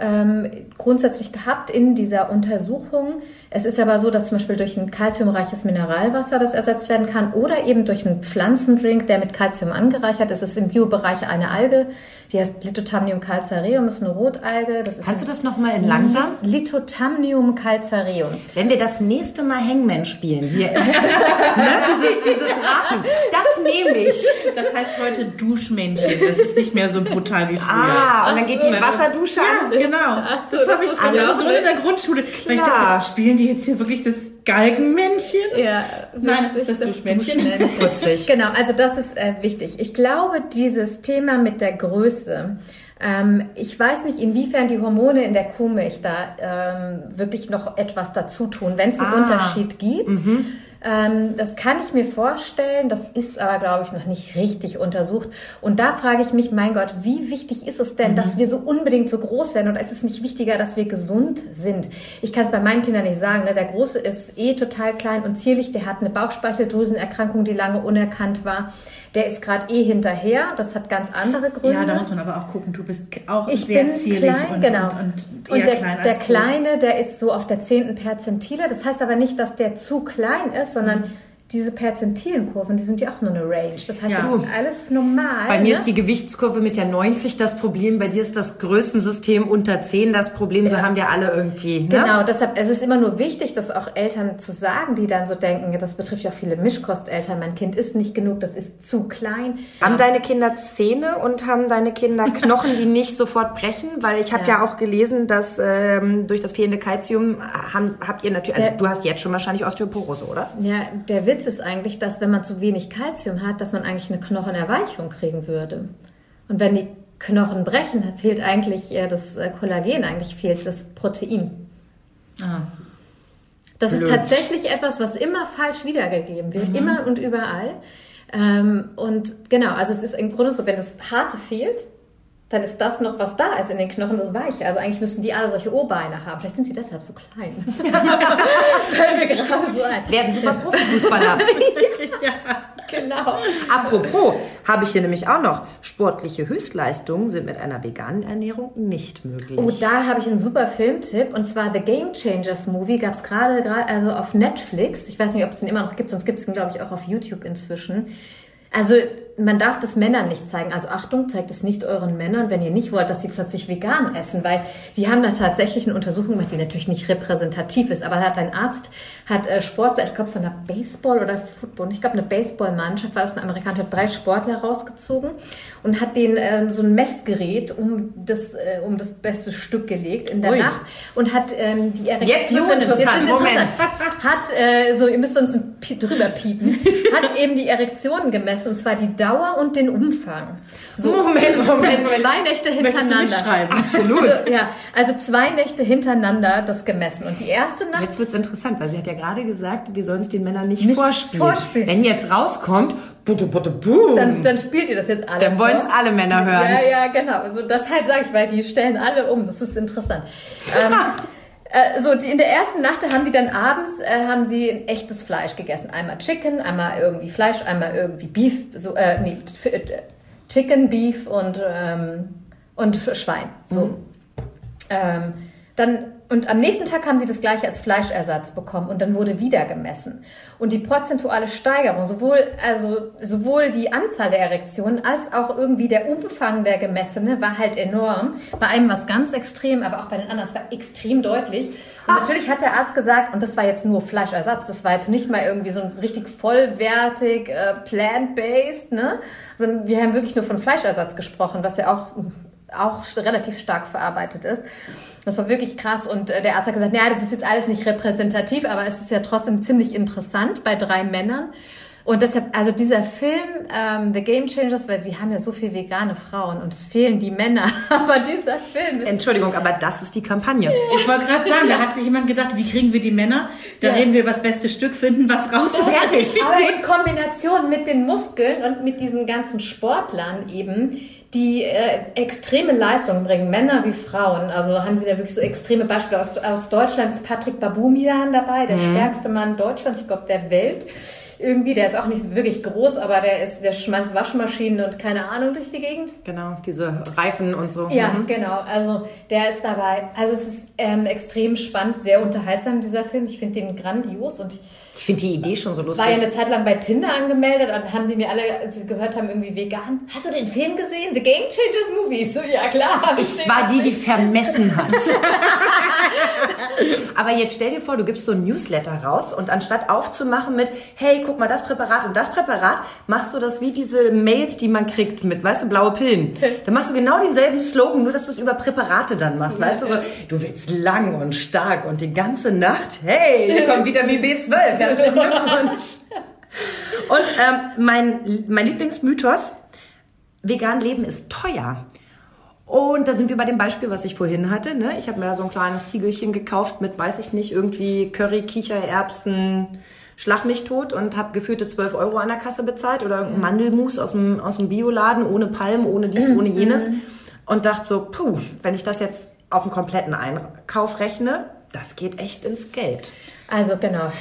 ähm, grundsätzlich gehabt in dieser Untersuchung. Es ist aber so, dass zum Beispiel durch ein kalziumreiches Mineralwasser das ersetzt werden kann oder eben durch einen Pflanzendrink, der mit Kalzium angereichert ist. Es ist im Biobereich eine Alge, die heißt Lithotamnium calcareum, ist eine Rotalge. Das ist Kannst du das nochmal in langsam? Lithotamnium calcareum. Wenn wir das nächste Mal Hangman spielen, hier, ne, dieses, dieses Raten, das nehme ich. Das heißt heute Duschmännchen, das ist nicht mehr so brutal wie früher. Ah, und dann geht die Wasserdusche an. Ja, genau. So, das habe ich so in der Grundschule. Klar. Weil ich dachte, spielen die jetzt hier wirklich das Galgenmännchen? Ja. Nein, das ist das, das Duschmännchen. Putzig. Genau, also das ist äh, wichtig. Ich glaube, dieses Thema mit der Größe, ähm, ich weiß nicht, inwiefern die Hormone in der Kuhmilch da ähm, wirklich noch etwas dazu tun, wenn es einen ah. Unterschied gibt. Mhm. Ähm, das kann ich mir vorstellen, das ist aber, glaube ich, noch nicht richtig untersucht. Und da frage ich mich, mein Gott, wie wichtig ist es denn, mhm. dass wir so unbedingt so groß werden? Oder ist es nicht wichtiger, dass wir gesund sind? Ich kann es bei meinen Kindern nicht sagen. Ne? Der Große ist eh total klein und zierlich, der hat eine Bauchspeicheldrüsenerkrankung, die lange unerkannt war. Der ist gerade eh hinterher. Das hat ganz andere Gründe. Ja, da muss man aber auch gucken. Du bist auch ich sehr bin zierlich klein, und, genau. und, und, und der, klein der. Kleine, der ist so auf der zehnten Perzentile. Das heißt aber nicht, dass der zu klein ist, sondern mhm diese Perzentilenkurven, die sind ja auch nur eine Range. Das heißt, ja. das ist alles normal. Bei mir ne? ist die Gewichtskurve mit der 90 das Problem, bei dir ist das Größensystem unter 10 das Problem, so haben wir alle irgendwie. Ne? Genau, deshalb es ist immer nur wichtig, das auch Eltern zu sagen, die dann so denken, das betrifft ja auch viele Mischkosteltern, mein Kind ist nicht genug, das ist zu klein. Haben deine Kinder Zähne und haben deine Kinder Knochen, die nicht sofort brechen? Weil ich habe ja. ja. auch gelesen, dass ähm, durch das fehlende Kalzium haben, habt ihr natürlich, also der, du hast jetzt schon wahrscheinlich Osteoporose, oder? Ja, der Witz Witz ist eigentlich, dass wenn man zu wenig Kalzium hat, dass man eigentlich eine Knochenerweichung kriegen würde. Und wenn die Knochen brechen, fehlt eigentlich das äh, Kollagen, eigentlich fehlt das Protein. Ah. Das Blöd. ist tatsächlich etwas, was immer falsch wiedergegeben wird, mhm. immer und überall. Ähm, und genau, also es ist im Grunde so, wenn das Harte fehlt, dann ist das noch, was da ist in den Knochen, das Weiche. Also eigentlich müssten die alle solche O-Beine haben. Vielleicht sind sie deshalb so klein. Fällt mir gerade so ein. Werden super Profifußballer. ja, genau. Apropos, habe ich hier nämlich auch noch. Sportliche Höchstleistungen sind mit einer veganen Ernährung nicht möglich. Oh, da habe ich einen super Filmtipp. Und zwar The Game Changers Movie gab es gerade also auf Netflix. Ich weiß nicht, ob es den immer noch gibt, sonst gibt es den, glaube ich, auch auf YouTube inzwischen. Also man darf das Männern nicht zeigen. Also Achtung, zeigt es nicht euren Männern, wenn ihr nicht wollt, dass sie plötzlich vegan essen, weil die haben da tatsächlich eine Untersuchung gemacht, die natürlich nicht repräsentativ ist. Aber hat ein Arzt, hat äh, Sportler, ich glaube von einer Baseball oder Football, ich glaube eine Baseballmannschaft, war das eine amerikanische, hat drei Sportler rausgezogen und hat denen ähm, so ein Messgerät um das, äh, um das beste Stück gelegt in der Ui. Nacht und hat ähm, die Erektion, Jetzt interessant. wird's Moment. hat, äh, so, ihr müsst uns ein drüber piepen, hat eben die Erektion gemessen und zwar die Dauer und den Umfang. So, Moment, Moment, Moment. Zwei Nächte hintereinander. mitschreiben? Absolut. Also, ja, also zwei Nächte hintereinander das gemessen. Und die erste Nacht Jetzt wird's interessant, weil sie hat ja gerade gesagt, wir sollen es den Männern nicht, Nicht vorspielen. vorspielen. Wenn jetzt rauskommt, butte, butte, boom, dann, dann spielt ihr das jetzt alle. dann wollen's vor. alle Männer hören. Ja, ja, genau. Also deshalb sage ich, weil die stellen alle um. Das ist interessant. ähm, äh, so, die, in der ersten Nacht haben die dann abends äh, haben sie ein echtes Fleisch gegessen. Einmal Chicken, einmal irgendwie Fleisch, einmal irgendwie Beef, so, äh, nee, äh, Chicken, Beef und, ähm, und Schwein. So. Ähm, dann, und am nächsten Tag haben sie das gleiche als Fleischersatz bekommen und dann wurde wieder gemessen. Und die prozentuale Steigerung, sowohl, also, sowohl die Anzahl der Erektionen als auch irgendwie der Umfang der gemessene war halt enorm. Bei einem war es ganz extrem, aber auch bei den anderen, es war extrem deutlich. Und natürlich hat der Arzt gesagt, und das war jetzt nur Fleischersatz, das war jetzt nicht mal irgendwie so ein richtig vollwertig, äh, plant-based, ne? Sondern wir haben wirklich nur von Fleischersatz gesprochen, was ja auch auch relativ stark verarbeitet ist. Das war wirklich krass und äh, der Arzt hat gesagt, naja, das ist jetzt alles nicht repräsentativ, aber es ist ja trotzdem ziemlich interessant bei drei Männern. Und deshalb, also dieser Film, ähm, The Game Changers, weil wir haben ja so viele vegane Frauen und es fehlen die Männer, aber dieser Film ist Entschuldigung, aber das ist die Kampagne. Ich wollte gerade sagen, da hat sich jemand gedacht, wie kriegen wir die Männer? Da Ja. reden wir über das beste Stück, finden was raus. was Fertig. Aber in Kombination mit den Muskeln und mit diesen ganzen Sportlern eben, die äh, extreme Leistungen bringen, Männer wie Frauen. Also haben sie da wirklich so extreme Beispiele. Aus, aus Deutschland ist Patrick Babumian dabei, der stärkste Mann Deutschlands, ich glaube der Welt. Irgendwie, der ist auch nicht wirklich groß, aber der ist, der schmeißt Waschmaschinen und keine Ahnung durch die Gegend. Genau, diese Reifen und so. Ja, Mhm. genau. Also der ist dabei. Also es ist ähm, extrem spannend, sehr unterhaltsam, dieser Film. Ich finde den grandios und ich Ich finde die Idee schon so lustig. war ja eine Zeit lang bei Tinder angemeldet und haben die mir alle, als sie gehört haben, irgendwie vegan. Hast du den Film gesehen? The Game Changers Movie? So, ja klar. Ich war die, die vermessen hat. Aber jetzt stell dir vor, du gibst so ein Newsletter raus und anstatt aufzumachen mit, hey, guck mal, das Präparat und das Präparat, machst du das wie diese Mails, die man kriegt mit, weißt du, blaue Pillen. Dann machst du genau denselben Slogan, nur dass du es über Präparate dann machst, weißt du, so, du willst lang und stark und die ganze Nacht, hey, hier kommt Vitamin B12, herzlichen Glückwunsch. Und ähm, mein, mein Lieblingsmythos, vegan leben ist teuer. Und da sind wir bei dem Beispiel, was ich vorhin hatte. Ne? Ich habe mir da so ein kleines Tiegelchen gekauft mit, weiß ich nicht, irgendwie Curry, Kichererbsen, Schlag mich tot und habe geführte 12 Euro an der Kasse bezahlt oder irgendein Mandelmus aus dem, aus dem Bioladen, ohne Palm, ohne dies, ohne jenes. Und dachte so, puh, wenn ich das jetzt auf einen kompletten Einkauf rechne, das geht echt ins Geld. Also genau.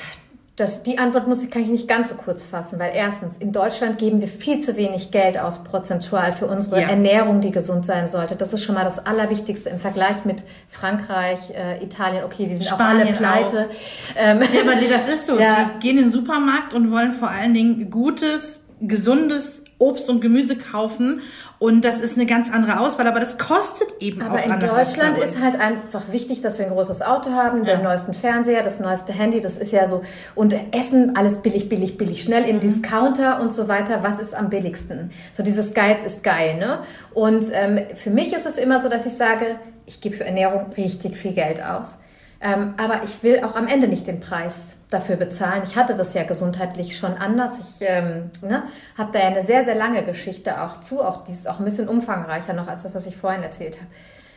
Das, die Antwort muss ich, kann ich nicht ganz so kurz fassen, weil erstens, in Deutschland geben wir viel zu wenig Geld aus prozentual für unsere Ja. Ernährung, die gesund sein sollte. Das ist schon mal das Allerwichtigste im Vergleich mit Frankreich, äh, Italien. Okay, die sind Spanien auch alle pleite. Ähm, Ja, aber das ist so. Ja. Die gehen in den Supermarkt und wollen vor allen Dingen gutes, gesundes Obst und Gemüse kaufen. Und das ist eine ganz andere Auswahl, aber das kostet eben Aber auch in anders als bei Deutschland ist halt einfach wichtig, dass wir ein großes Auto haben, den Ja. neuesten Fernseher, das neueste Handy, das ist ja so. Und Essen, alles billig, billig, billig, schnell im Discounter und so weiter. Was ist am billigsten? So dieses Geiz ist geil, ne? Und ähm, für mich ist es immer so, dass ich sage, ich gebe für Ernährung richtig viel Geld aus. Ähm, aber ich will auch am Ende nicht den Preis dafür bezahlen. Ich hatte das ja gesundheitlich schon anders. Ich ähm, ne, habe da ja eine sehr, sehr lange Geschichte auch zu. Auch die ist auch ein bisschen umfangreicher noch als das, was ich vorhin erzählt habe.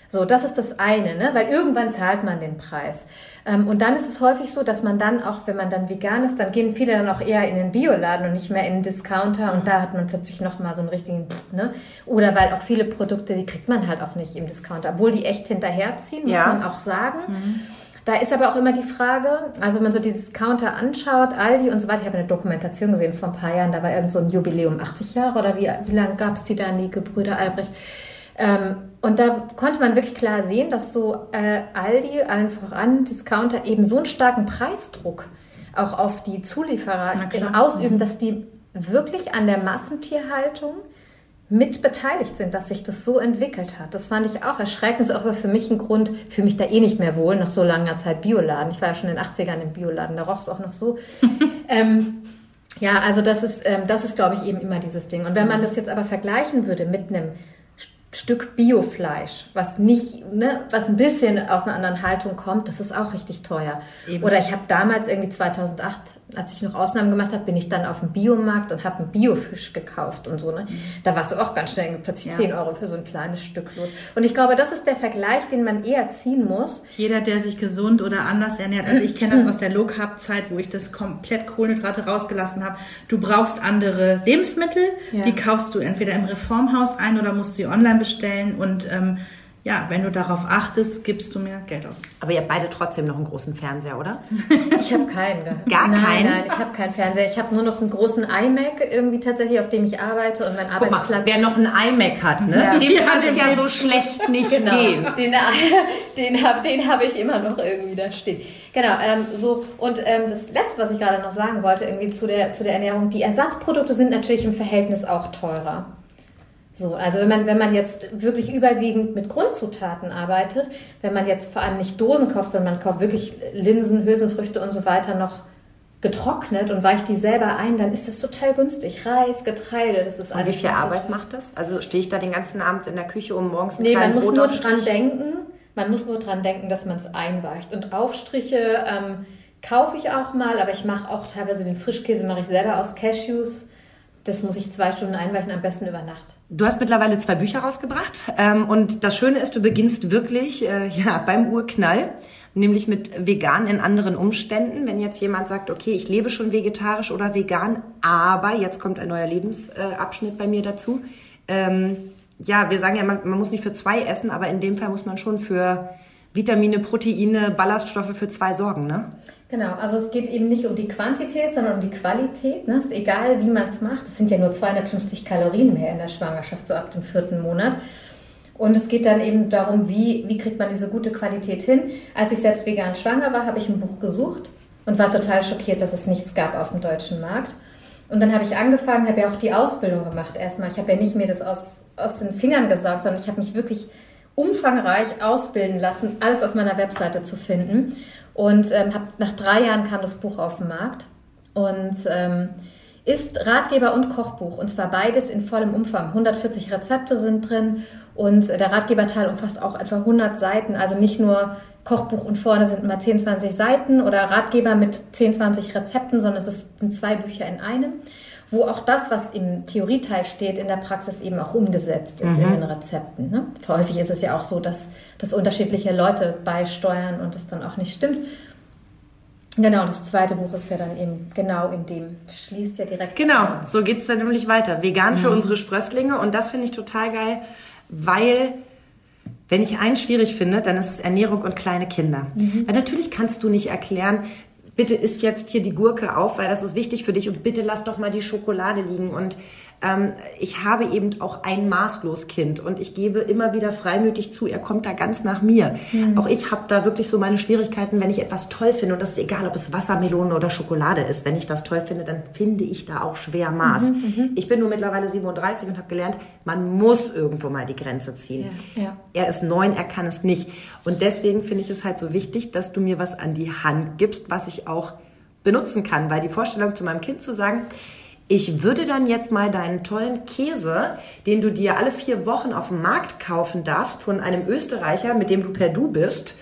So, das ist das eine, ne? weil irgendwann zahlt man den Preis. Ähm, und dann ist es häufig so, dass man dann auch, wenn man dann vegan ist, dann gehen viele dann auch eher in den Bioladen und nicht mehr in den Discounter und da hat man plötzlich nochmal so einen richtigen, ne? Oder weil auch viele Produkte, die kriegt man halt auch nicht im Discounter, obwohl die echt hinterherziehen, muss Ja. man auch sagen. Da ist aber auch immer die Frage, also wenn man so dieses Counter anschaut, Aldi und so weiter, ich habe eine Dokumentation gesehen vor ein paar Jahren, da war irgend so ein Jubiläum, 80 Jahre oder wie, wie lange gab es die da, die Gebrüder Albrecht? Ähm, und da konnte man wirklich klar sehen, dass so äh, Aldi, allen voran, Discounter eben so einen starken Preisdruck auch auf die Zulieferer ausüben, dass die wirklich an der Massentierhaltung mit beteiligt sind, dass sich das so entwickelt hat. Das fand ich auch erschreckend. Das ist auch für mich ein Grund, für mich da eh nicht mehr wohl nach so langer Zeit Bioladen. Ich war ja schon in den 80ern im Bioladen, da roch es auch noch so. ähm, ja, also das ist, ähm, das ist, glaube ich, eben immer dieses Ding. Und wenn man das jetzt aber vergleichen würde mit einem St- Stück Biofleisch, was nicht, ne, was ein bisschen aus einer anderen Haltung kommt, das ist auch richtig teuer. Eben. Oder ich habe damals irgendwie 2008, als ich noch Ausnahmen gemacht habe, bin ich dann auf dem Biomarkt und habe einen Biofisch gekauft und so. Ne? Da warst du auch ganz schnell plötzlich Ja. 10 Euro für so ein kleines Stück los. Und ich glaube, das ist der Vergleich, den man eher ziehen muss. Jeder, der sich gesund oder anders ernährt, also ich kenne das aus der Low Carb Zeit, wo ich das komplett Kohlenhydrate rausgelassen habe. Du brauchst andere Lebensmittel, Ja. die kaufst du entweder im Reformhaus ein oder musst sie online bestellen und ähm, ja, wenn du darauf achtest, gibst du mir Geld aus. Aber ihr habt beide trotzdem noch einen großen Fernseher, oder? Ich habe keinen. gehabt. Gar nein, keinen? Nein, ich habe keinen Fernseher. Ich habe nur noch einen großen iMac irgendwie tatsächlich, auf dem ich arbeite und mein Guck mal, Arbeitsplatz. wer noch einen iMac hat, ne? Ja. dem kann es ja so schlecht nicht Genau, gehen. den, den habe den hab ich immer noch irgendwie da stehen. Genau, ähm, so und ähm, das Letzte, was ich gerade noch sagen wollte, irgendwie zu der, zu der Ernährung, die Ersatzprodukte sind natürlich im Verhältnis auch teurer. So, also wenn man, wenn man jetzt wirklich überwiegend mit Grundzutaten arbeitet, wenn man jetzt vor allem nicht Dosen kauft, sondern man kauft wirklich Linsen, Hülsenfrüchte und so weiter noch getrocknet und weicht die selber ein, dann ist das total günstig. Reis, Getreide, das ist Und wie alles viel Arbeit macht das? Also stehe ich da den ganzen Abend in der Küche, um morgens einen Nee, man muss nur Brotaufstrich- dran denken, man muss nur dran denken, dass man es einweicht. Und Aufstriche ähm, kaufe ich auch mal, aber ich mache auch teilweise den Frischkäse mache ich selber aus Cashews. Das muss ich zwei Stunden einweichen, am besten über Nacht. Du hast mittlerweile zwei Bücher rausgebracht ähm, und das Schöne ist, du beginnst wirklich äh, ja, beim Urknall, nämlich mit vegan in anderen Umständen. Wenn jetzt jemand sagt, okay, ich lebe schon vegetarisch oder vegan, aber jetzt kommt ein neuer Lebensabschnitt bei mir dazu. Ähm, ja, wir sagen ja, man, man muss nicht für zwei essen, aber in dem Fall muss man schon für Vitamine, Proteine, Ballaststoffe für zwei sorgen, ne? Genau, also es geht eben nicht um die Quantität, sondern um die Qualität. Ne? Ist egal, wie man es macht. Es sind ja nur 250 Kalorien mehr in der Schwangerschaft, so ab dem vierten Monat. Und es geht dann eben darum, wie, wie kriegt man diese gute Qualität hin. Als ich selbst vegan schwanger war, habe ich ein Buch gesucht und war total schockiert, dass es nichts gab auf dem deutschen Markt. Und dann habe ich angefangen, habe ja auch die Ausbildung gemacht erstmal. Ich habe ja nicht mir das aus, aus den Fingern gesaugt, sondern ich habe mich wirklich umfangreich ausbilden lassen, alles auf meiner Webseite zu finden. Und ähm, hab, nach drei Jahren kam das Buch auf den Markt und ähm, ist Ratgeber und Kochbuch. Und zwar beides in vollem Umfang. 140 Rezepte sind drin und der Ratgeberteil umfasst auch etwa 100 Seiten. Also nicht nur Kochbuch und vorne sind mal 10, 20 Seiten oder Ratgeber mit 10, 20 Rezepten, sondern es sind zwei Bücher in einem, wo auch das, was im Theorieteil steht, in der Praxis eben auch umgesetzt ist in den Rezepten. Ne? Häufig ist es ja auch so, dass, dass unterschiedliche Leute beisteuern und das dann auch nicht stimmt. Genau, das zweite Buch ist ja dann eben genau in dem, schließt ja direkt Genau, an. so geht's dann nämlich weiter. Vegan für unsere Sprösslinge und das finde ich total geil, weil wenn ich eins schwierig finde, dann ist es Ernährung und kleine Kinder. Weil natürlich kannst du nicht erklären, bitte isst jetzt hier die Gurke auf, weil das ist wichtig für dich und bitte lass doch mal die Schokolade liegen. Und ähm, ich habe eben auch ein Maßloskind und ich gebe immer wieder freimütig zu, er kommt da ganz nach mir. Auch ich habe da wirklich so meine Schwierigkeiten, wenn ich etwas toll finde und das ist egal, ob es Wassermelone oder Schokolade ist. Wenn ich das toll finde, dann finde ich da auch schwer Maß. Ich bin nur mittlerweile 37 und habe gelernt, man muss irgendwo mal die Grenze ziehen. Ja, ja. Er ist neun, er kann es nicht. Und deswegen finde ich es halt so wichtig, dass du mir was an die Hand gibst, was ich auch benutzen kann. Weil die Vorstellung zu meinem Kind zu sagen, ich würde dann jetzt mal deinen tollen Käse, den du dir alle vier Wochen auf dem Markt kaufen darfst, von einem Österreicher, mit dem du per Du bist,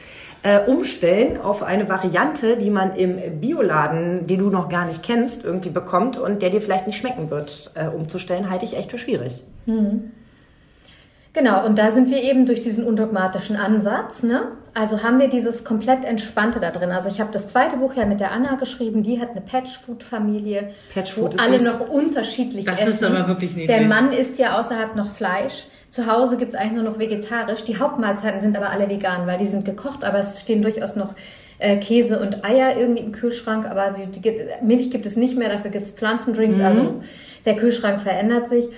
äh, umstellen auf eine Variante, die man im Bioladen, die du noch gar nicht kennst, irgendwie bekommt und der dir vielleicht nicht schmecken wird, äh, umzustellen, halte ich echt für schwierig. Genau, und da sind wir eben durch diesen undogmatischen Ansatz, ne? Also haben wir dieses komplett Entspannte da drin. Also ich habe das zweite Buch ja mit der Anna geschrieben, die hat eine Patchfood-Familie, Patchfood wo ist alle noch unterschiedlich Das essen. ist aber wirklich niedlich. Der Mann isst ja außerhalb noch Fleisch. Zu Hause gibt's eigentlich nur noch vegetarisch. Die Hauptmahlzeiten sind aber alle vegan, weil die sind gekocht, aber es stehen durchaus noch äh, Käse und Eier irgendwie im Kühlschrank. Aber Milch gibt es nicht mehr, dafür gibt's Pflanzendrinks. Mhm. Also der Kühlschrank verändert sich.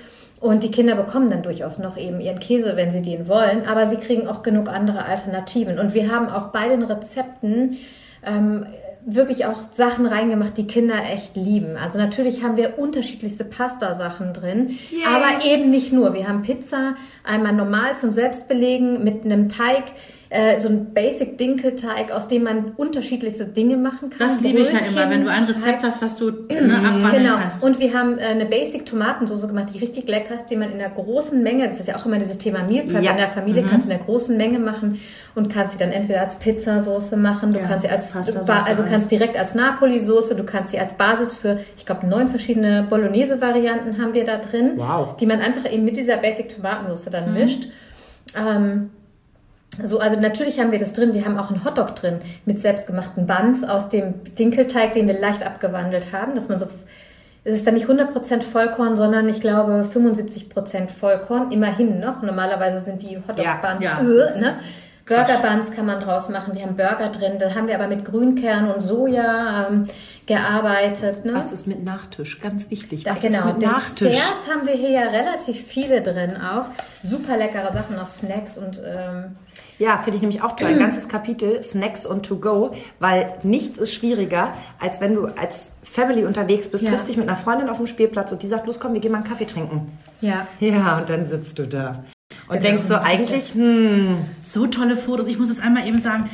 Und die Kinder bekommen dann durchaus noch eben ihren Käse, wenn sie den wollen. Aber sie kriegen auch genug andere Alternativen. Und wir haben auch bei den Rezepten ähm, wirklich auch Sachen reingemacht, die Kinder echt lieben. Also natürlich haben wir unterschiedlichste Pasta-Sachen drin, aber eben nicht nur. Wir haben Pizza einmal normal zum Selbstbelegen mit einem Teig, äh, so ein Basic-Dinkelteig, aus dem man unterschiedlichste Dinge machen kann. Das liebe ich ja immer, wenn du ein Rezept hast, was du ne, abwandeln Genau. kannst. Und wir haben äh, eine Basic-Tomatensoße gemacht, die richtig lecker ist, die man in einer großen Menge, das ist ja auch immer dieses Thema Meal Prep Ja. in der Familie, kannst du in einer großen Menge machen und kannst sie dann entweder als Pizzasoße machen, du Ja, kannst sie als, also kannst direkt als Napoli-Soße, du kannst sie als Basis für, ich glaube, neun verschiedene Bolognese-Varianten haben wir da drin, Wow. die man einfach eben mit dieser Basic-Tomatensoße dann Mhm. mischt. Ähm, so, also natürlich haben wir das drin. Wir haben auch einen Hotdog drin mit selbstgemachten Buns aus dem Dinkelteig, den wir leicht abgewandelt haben, dass man so es ist dann nicht 100% Vollkorn, sondern ich glaube 75% Vollkorn, immerhin noch. Normalerweise sind die Hotdog-Buns, Ja, ja. äh, ne? Burger-Buns kann man draus machen. Wir haben Burger drin. Da haben wir aber mit Grünkern und Soja ähm, gearbeitet. Ne? Was ist mit Nachtisch? Ganz wichtig. Da, Was genau, ist mit Nachtisch? Desserts haben wir hier ja relativ viele drin auch. Super leckere Sachen, auch Snacks und ähm, Ja, finde ich nämlich auch toll. Ein ganzes Kapitel Snacks und To Go, weil nichts ist schwieriger, als wenn du als Family unterwegs bist, Ja. triffst dich mit einer Freundin auf dem Spielplatz und die sagt, los komm, wir gehen mal einen Kaffee trinken. ja. Ja, und dann sitzt du da. Und das denkst so, eigentlich, hm, So tolle Fotos. Ich muss es einmal eben sagen.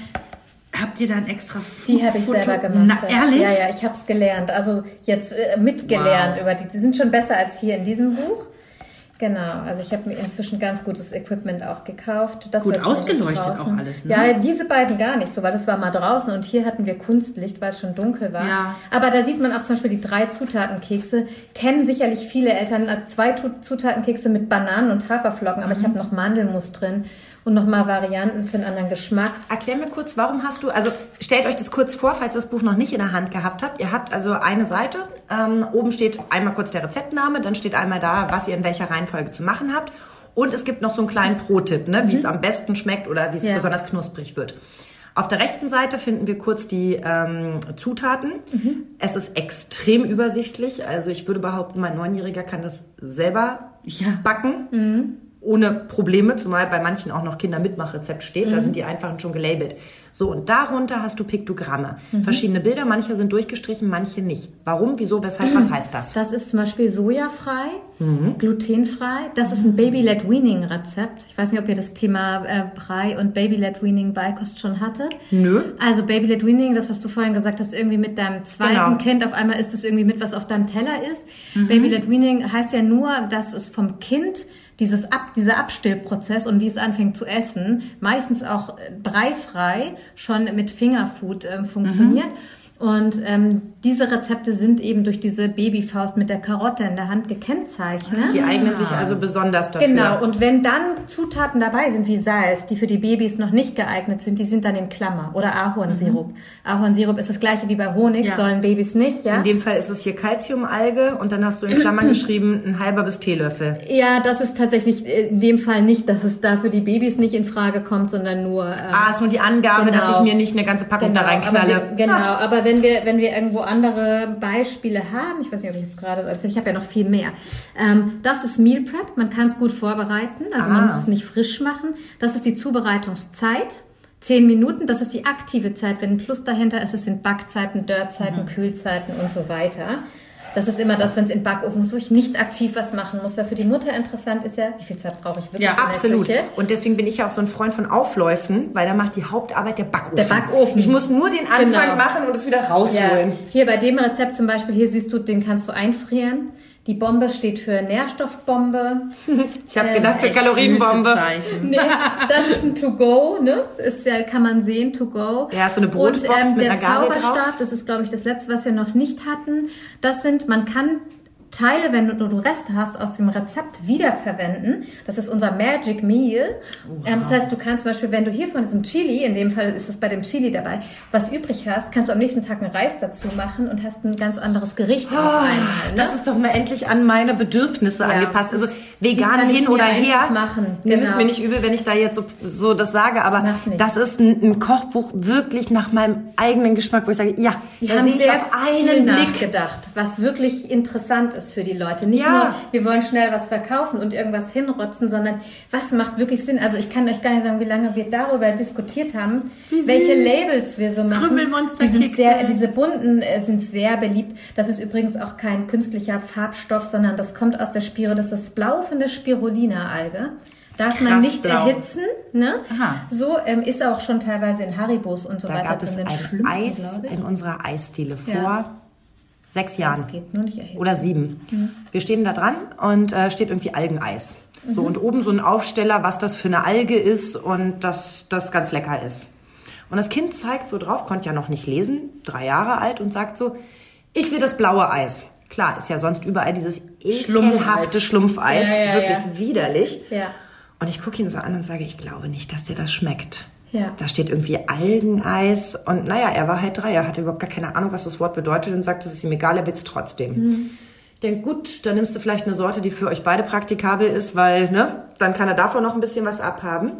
Habt ihr da ein extra Die habe ich Foto? selber gemacht. Na, ja. ehrlich? Ja, ja, ich habe es gelernt. Also jetzt äh, mitgelernt Wow. über die. Die sind schon besser als hier in diesem Buch. Genau, also ich habe mir inzwischen ganz gutes Equipment auch gekauft. Das Gut ausgeleuchtet auch alles, ne? Ja, diese beiden gar nicht so, weil das war mal draußen und hier hatten wir Kunstlicht, weil es schon dunkel war. Ja. Aber da sieht man auch zum Beispiel die drei Zutatenkekse. Kennen sicherlich viele Eltern als zwei Zutatenkekse mit Bananen und Haferflocken, aber ich Mhm. habe noch Mandelmus drin und nochmal Varianten für einen anderen Geschmack. Erklär mir kurz, warum hast du, also stellt euch das kurz vor, falls ihr das Buch noch nicht in der Hand gehabt habt. Ihr habt also eine Seite, ähm, oben steht einmal kurz der Rezeptname, dann steht einmal da, was ihr in welcher Reihenfolge zu machen habt. Und es gibt noch so einen kleinen Pro-Tipp, ne, wie es am besten schmeckt oder wie es Ja. besonders knusprig wird. Auf der rechten Seite finden wir kurz die ähm, Zutaten. Es ist extrem übersichtlich. Also ich würde behaupten, mein Neunjähriger kann das selber Ja. backen ohne Probleme, zumal bei manchen auch noch Kindermitmachrezept steht. Da sind die einfach schon gelabelt. So, und darunter hast du Piktogramme. Verschiedene Bilder, manche sind durchgestrichen, manche nicht. Warum, wieso, weshalb, was heißt das? Das ist zum Beispiel sojafrei, Mhm. glutenfrei. Das ist ein Baby-led Weaning Rezept. Ich weiß nicht, ob ihr das Thema äh, Brei und Baby-led Weaning Beikost schon hattet. Nö. Also Baby-led Weaning, das was du vorhin gesagt hast, irgendwie mit deinem zweiten Genau. Kind auf einmal ist es irgendwie mit was auf deinem Teller ist. Baby-led Weaning heißt ja nur, dass es vom Kind dieses Ab, dieser Abstillprozess und wie es anfängt zu essen, meistens auch äh, breifrei schon mit Fingerfood ähm, funktioniert. Und ähm, diese Rezepte sind eben durch diese Babyfaust mit der Karotte in der Hand gekennzeichnet. Die eignen sich also besonders dafür. Genau, und wenn dann Zutaten dabei sind wie Salz, die für die Babys noch nicht geeignet sind, die sind dann in Klammer. Oder Ahornsirup. Ahornsirup ist das gleiche wie bei Honig, Ja. sollen Babys nicht, ja? In dem Fall ist es hier Calciumalge und dann hast du in Klammern geschrieben, ein halber bis Teelöffel. Ja, das ist tatsächlich in dem Fall nicht, dass es da für die Babys nicht in Frage kommt, sondern nur... ähm, Ah, ist nur die Angabe, Genau. dass ich mir nicht eine ganze Packung da aber reinknalle. genau, aber wenn wir, wenn wir irgendwo andere Beispiele haben, ich weiß nicht, ob ich jetzt gerade, also ich habe ja noch viel mehr. Ähm, das ist Meal Prep, man kann es gut vorbereiten, also Ah. man muss es nicht frisch machen. Das ist die Zubereitungszeit. Zehn Minuten, das ist die aktive Zeit. Wenn ein Plus dahinter ist, es sind Backzeiten, Dörrzeiten, Mhm. Kühlzeiten und so weiter. Das ist immer das, wenn es in Backofen muss, wo ich nicht aktiv was machen muss. Weil für die Mutter interessant ist ja, wie viel Zeit brauche ich wirklich Ja, Absolut. Und deswegen bin ich ja auch so ein Freund von Aufläufen, weil da macht die Hauptarbeit der Backofen. Der Backofen. Ich muss nur den Anfang Genau. machen und es wieder Ja, rausholen. hier bei dem Rezept zum Beispiel, hier siehst du, den kannst du einfrieren. Die Bombe steht für Nährstoffbombe. Ich habe Ähm, gedacht, für Echt Kalorienbombe. Nee, das ist ein To-Go, ne? Ist ja, kann man sehen, To-Go. Ja, so eine Brotbox Und ähm, mit der einer Gabel Zauberstab, drauf. das ist, glaube ich, das letzte, was wir noch nicht hatten. Das sind, man kann Teile, wenn du, du Reste hast, aus dem Rezept wiederverwenden. Das ist unser Magic Meal. Ähm, das heißt, du kannst zum Beispiel, wenn du hier von diesem Chili, in dem Fall ist es bei dem Chili dabei, was übrig hast, kannst du am nächsten Tag einen Reis dazu machen und hast ein ganz anderes Gericht auf einmal. Ne? Das ist doch mal endlich an meine Bedürfnisse Ja, angepasst. Also vegan hin oder her. machen? Nimm es Genau. mir nicht übel, wenn ich da jetzt so, so das sage, aber das ist ein, ein Kochbuch wirklich nach meinem eigenen Geschmack, wo ich sage, ja, Wir da haben sehe ich sehr auf viel einen Blick. nachgedacht, was wirklich interessant ist für die Leute. Nicht Ja. nur, wir wollen schnell was verkaufen und irgendwas hinrotzen, sondern was macht wirklich Sinn? Also ich kann euch gar nicht sagen, wie lange wir darüber diskutiert haben, welche Labels wir so machen. Die sind sehr, diese bunten äh, sind sehr beliebt. Das ist übrigens auch kein künstlicher Farbstoff, sondern das kommt aus der Spiro. Das ist Blau von der Spirulina-Alge. Darf man Krass nicht blau. erhitzen, ne? Aha. So ähm, ist auch schon teilweise in Haribos und so Da weiter gab es ein Eis in unserer Eisdiele vor Ja. sechs Jahren. Das geht nur nicht erheben. oder sieben. Mhm. Wir stehen da dran und äh, steht irgendwie Algeneis. So, Mhm. und oben so ein Aufsteller, was das für eine Alge ist und dass das ganz lecker ist. Und das Kind zeigt so drauf, konnte ja noch nicht lesen, drei Jahre alt und sagt so, ich will das blaue Eis. Klar, ist ja sonst überall dieses ekelhafte Schlumpfeis, Ja, ja, wirklich ja. widerlich. Ja. Und ich gucke ihn so an und sage, ich glaube nicht, dass dir das schmeckt. Ja. Da steht irgendwie Algeneis und naja, er war halt drei, er hatte überhaupt gar keine Ahnung, was das Wort bedeutet und sagt, es ist ihm egal, er will's trotzdem. Mhm. Ich denke, gut, dann nimmst du vielleicht eine Sorte, die für euch beide praktikabel ist, weil, ne, dann kann er davon noch ein bisschen was abhaben.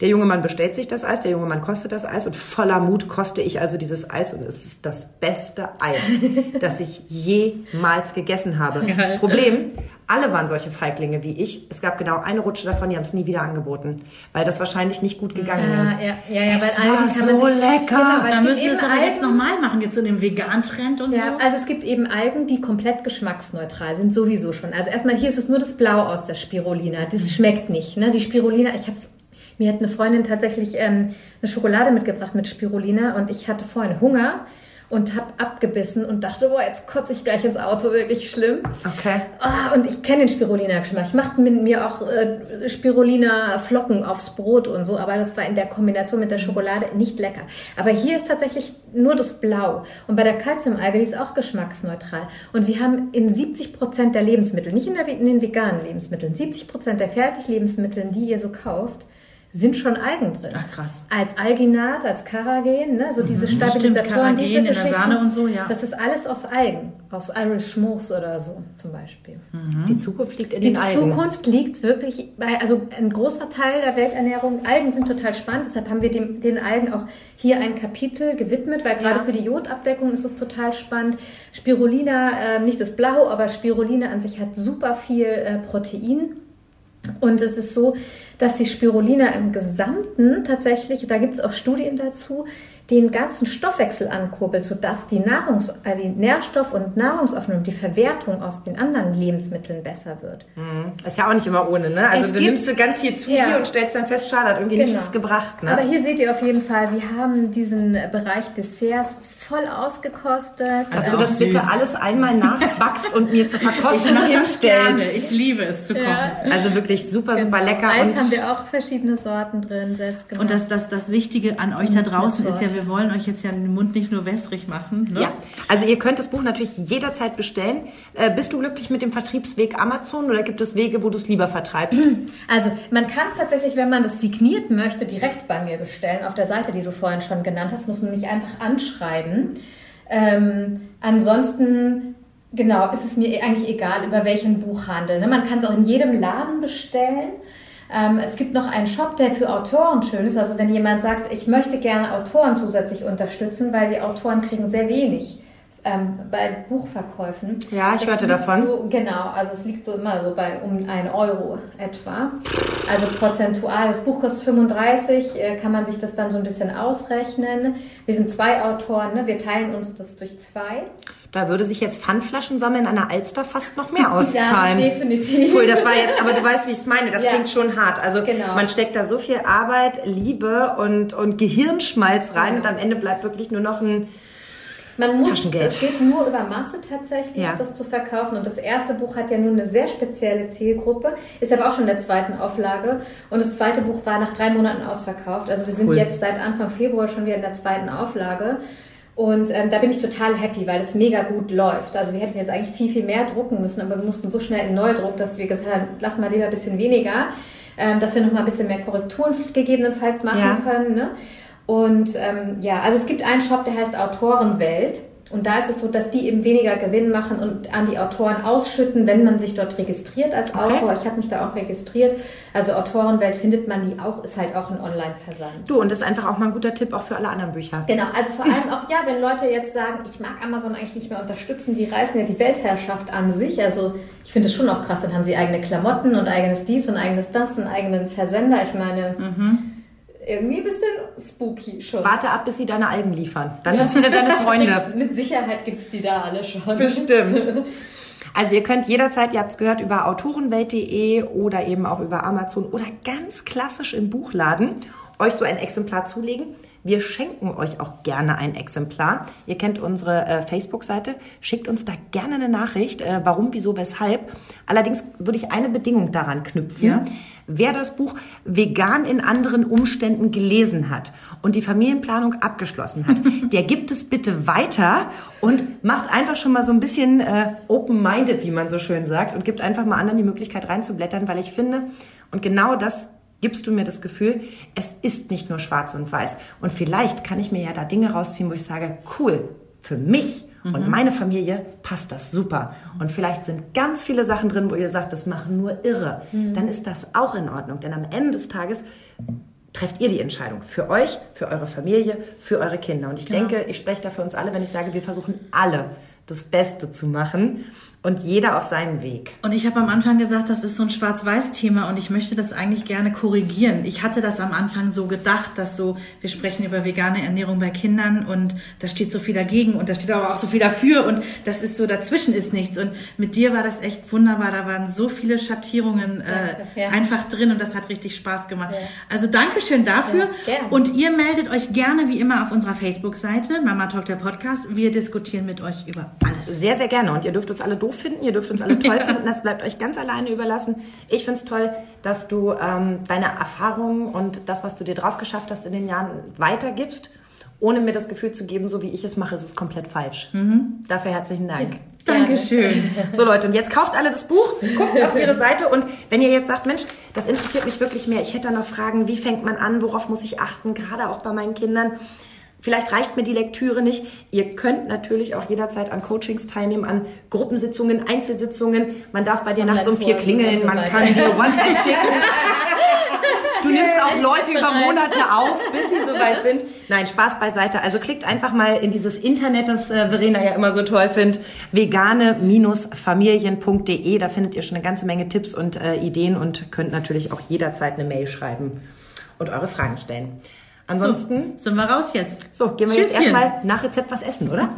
Der junge Mann bestellt sich das Eis, der junge Mann kostet das Eis und voller Mut koste ich also dieses Eis und es ist das beste Eis, das ich jemals gegessen habe. Geil. Problem, alle waren solche Feiglinge wie ich. Es gab genau eine Rutsche davon, die haben es nie wieder angeboten, weil das wahrscheinlich nicht gut gegangen Ja, ist. ja, ja, ja, es weil Algen war kann man so sich- lecker. Genau, weil Da es gibt müsst ihr es aber jetzt Algen- nochmal machen, jetzt so in dem Vegan-Trend und Ja, so. also es gibt eben Algen, die komplett geschmacksneutral sind, sowieso schon. Also erstmal hier ist es nur das Blau aus der Spirulina. Das schmeckt nicht. Ne? Die Spirulina, ich habe mir hat eine Freundin tatsächlich ähm, eine Schokolade mitgebracht mit Spirulina und ich hatte vorhin Hunger und habe abgebissen und dachte, boah, jetzt kotze ich gleich ins Auto, wirklich schlimm. Okay. Ah, und ich kenne den Spirulina-Geschmack. Ich machte mit mir auch äh, Spirulina-Flocken aufs Brot und so, aber das war in der Kombination mit der Schokolade nicht lecker. Aber hier ist tatsächlich nur das Blau. Und bei der Calciumalge, die ist auch geschmacksneutral. Und wir haben in 70 Prozent der Lebensmittel, nicht in, der, in den veganen Lebensmitteln, 70 Prozent der Fertiglebensmittel, die ihr so kauft, sind schon Algen drin. Ach, krass. Als Alginat, als Karagen, ne? so diese Stabilisatoren, Karagen diese in der. Sahne und so, ja. Das ist alles aus Algen, aus Irish Moose oder so zum Beispiel. Die Zukunft liegt in Die den Algen. Zukunft liegt wirklich bei, also ein großer Teil der Welternährung. Algen sind total spannend, deshalb haben wir dem, den Algen auch hier ein Kapitel gewidmet, weil gerade für die Jodabdeckung ist es total spannend. Spirulina, äh, nicht das Blau, aber Spirulina an sich hat super viel äh, Protein. Und es ist so, dass die Spirulina im Gesamten tatsächlich, da gibt es auch Studien dazu, den ganzen Stoffwechsel ankurbelt, sodass die, Nahrungs-, äh, die Nährstoff- und Nahrungsaufnahme, die Verwertung aus den anderen Lebensmitteln besser wird. Ist ja auch nicht immer ohne, ne? Also Es du gibt- nimmst du ganz viel zu Ja. dir und stellst dann fest, schade, hat irgendwie Genau. nichts gebracht, ne? Aber hier seht ihr auf jeden Fall, wir haben diesen Bereich Desserts voll ausgekostet. Dass du auch das bitte alles einmal nachbackst und mir zur Verkostung hinstellst. Ich liebe es zu kochen. Also wirklich super, super lecker. Eis und haben wir auch verschiedene Sorten drin, selbst gemacht. Und das, das, das Wichtige an euch da draußen ist ja, wir wollen euch jetzt ja den Mund nicht nur wässrig machen. Ne? Ja, also ihr könnt das Buch natürlich jederzeit bestellen. Äh, bist du glücklich mit dem Vertriebsweg Amazon oder gibt es Wege, wo du es lieber vertreibst? Also man kann es tatsächlich, wenn man das signiert möchte, direkt bei mir bestellen. Auf der Seite, die du vorhin schon genannt hast, muss man mich einfach anschreiben. Ähm, ansonsten, genau, ist es mir eigentlich egal, über welchen Buchhandel. Ne? Man kann es auch in jedem Laden bestellen. Ähm, es gibt noch einen Shop, der für Autoren schön ist. Also wenn jemand sagt, ich möchte gerne Autoren zusätzlich unterstützen, weil die Autoren kriegen sehr wenig ähm, bei Buchverkäufen. Ja, ich hörte davon. So, genau, also es liegt so immer so bei um ein Euro etwa. Also prozentual. Das Buch kostet 35, äh, kann man sich das dann so ein bisschen ausrechnen. Wir sind zwei Autoren, ne? wir teilen uns das durch zwei. Da würde sich jetzt Pfandflaschen sammeln an der Alster fast noch mehr auszahlen. Ja, definitiv. Cool, das war jetzt, aber du weißt, wie ich es meine. Das Ja. klingt schon hart. Also Genau. man steckt da so viel Arbeit, Liebe und, und Gehirnschmalz rein Ja. und am Ende bleibt wirklich nur noch ein Man muss, Taschengeld. es geht nur über Masse tatsächlich, Ja. das zu verkaufen. Und das erste Buch hat ja nun eine sehr spezielle Zielgruppe, ist aber auch schon in der zweiten Auflage. Und das zweite Buch war nach drei Monaten ausverkauft. Also wir sind Cool. jetzt seit Anfang Februar schon wieder in der zweiten Auflage. Und ähm, da bin ich total happy, weil es mega gut läuft. Also wir hätten jetzt eigentlich viel, viel mehr drucken müssen, aber wir mussten so schnell in Neudruck, dass wir gesagt haben, lass mal lieber ein bisschen weniger, ähm, dass wir noch mal ein bisschen mehr Korrekturen gegebenenfalls machen ja. können. Ne? Und ähm, ja, also es gibt einen Shop, der heißt Autorenwelt. Und da ist es so, dass die eben weniger Gewinn machen und an die Autoren ausschütten, wenn man sich dort registriert als okay. Autor. Ich habe mich da auch registriert. Also Autorenwelt findet man die auch, ist halt auch ein Online-Versand. Du, und das ist einfach auch mal ein guter Tipp auch für alle anderen Bücher. Genau, also vor allem auch, ja, wenn Leute jetzt sagen, ich mag Amazon eigentlich nicht mehr unterstützen, die reißen ja die Weltherrschaft an sich. Also ich finde es schon auch krass, dann haben sie eigene Klamotten und eigenes dies und eigenes das, einen eigenen Versender. Ich meine... Mhm irgendwie ein bisschen spooky schon. Warte ab, bis sie deine Algen liefern. Dann sind es wieder deine Freunde. Mit Sicherheit gibt es die da alle schon. Bestimmt. Also ihr könnt jederzeit, ihr habt es gehört, über autorenwelt.de oder eben auch über Amazon oder ganz klassisch im Buchladen euch so ein Exemplar zulegen. Wir schenken euch auch gerne ein Exemplar. Ihr kennt unsere äh, Facebook-Seite. Schickt uns da gerne eine Nachricht. Äh, warum, wieso, weshalb. Allerdings würde ich eine Bedingung daran knüpfen. Ja. Wer das Buch Vegan in anderen Umständen gelesen hat und die Familienplanung abgeschlossen hat, der gibt es bitte weiter und macht einfach schon mal so ein bisschen äh, open-minded, wie man so schön sagt, und gibt einfach mal anderen die Möglichkeit reinzublättern, weil ich finde, und genau das gibst du mir das Gefühl, es ist nicht nur schwarz und weiß. Und vielleicht kann ich mir ja da Dinge rausziehen, wo ich sage, cool, für mich mhm. und meine Familie passt das super. Und vielleicht sind ganz viele Sachen drin, wo ihr sagt, das machen nur irre. Mhm. Dann ist das auch in Ordnung. Denn am Ende des Tages trefft ihr die Entscheidung. Für euch, für eure Familie, für eure Kinder. Und ich genau. denke, ich spreche da für uns alle, wenn ich sage, wir versuchen alle das Beste zu machen und jeder auf seinem Weg. Und ich habe am Anfang gesagt, das ist so ein Schwarz-Weiß-Thema und ich möchte das eigentlich gerne korrigieren. Ich hatte das am Anfang so gedacht, dass so, wir sprechen über vegane Ernährung bei Kindern und da steht so viel dagegen und da steht aber auch so viel dafür und das ist so, dazwischen ist nichts. Und mit dir war das echt wunderbar. Da waren so viele Schattierungen äh, ja. einfach drin und das hat richtig Spaß gemacht. Ja. Also Dankeschön dafür. Ja, und ihr meldet euch gerne wie immer auf unserer Facebook-Seite, Mama Talk der Podcast. Wir diskutieren mit euch über alles. Sehr, sehr gerne. Und ihr dürft uns alle doof finden. Ihr dürft uns alle toll finden. Das bleibt euch ganz alleine überlassen. Ich finde es toll, dass du ähm, deine Erfahrungen und das, was du dir drauf geschafft hast in den Jahren, weitergibst, ohne mir das Gefühl zu geben, so wie ich es mache, ist es komplett falsch. Mhm. Dafür herzlichen Dank. Ja. Dankeschön. So Leute, und jetzt kauft alle das Buch, guckt auf ihre Seite und wenn ihr jetzt sagt, Mensch, das interessiert mich wirklich mehr, ich hätte da noch Fragen, wie fängt man an, worauf muss ich achten, gerade auch bei meinen Kindern, Vielleicht reicht mir die Lektüre nicht. Ihr könnt natürlich auch jederzeit an Coachings teilnehmen, an Gruppensitzungen, Einzelsitzungen. Man darf bei dir nachts um vier klingeln, man kann dir WhatsApp schicken. Du nimmst auch Leute über Monate auf, bis sie soweit sind. Nein, Spaß beiseite. Also klickt einfach mal in dieses Internet, das äh, Verena ja immer so toll findet, vegane-familien.de. Da findet ihr schon eine ganze Menge Tipps und äh, Ideen und könnt natürlich auch jederzeit eine Mail schreiben und eure Fragen stellen. Ansonsten so, sind wir raus jetzt. So, gehen wir Tschüsschen. jetzt erstmal nach Rezept was essen, oder?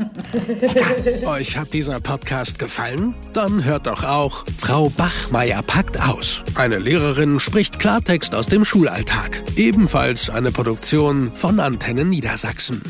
Euch hat dieser Podcast gefallen? Dann hört doch auch Frau Bachmeier packt aus. Eine Lehrerin spricht Klartext aus dem Schulalltag. Ebenfalls eine Produktion von Antennen Niedersachsen.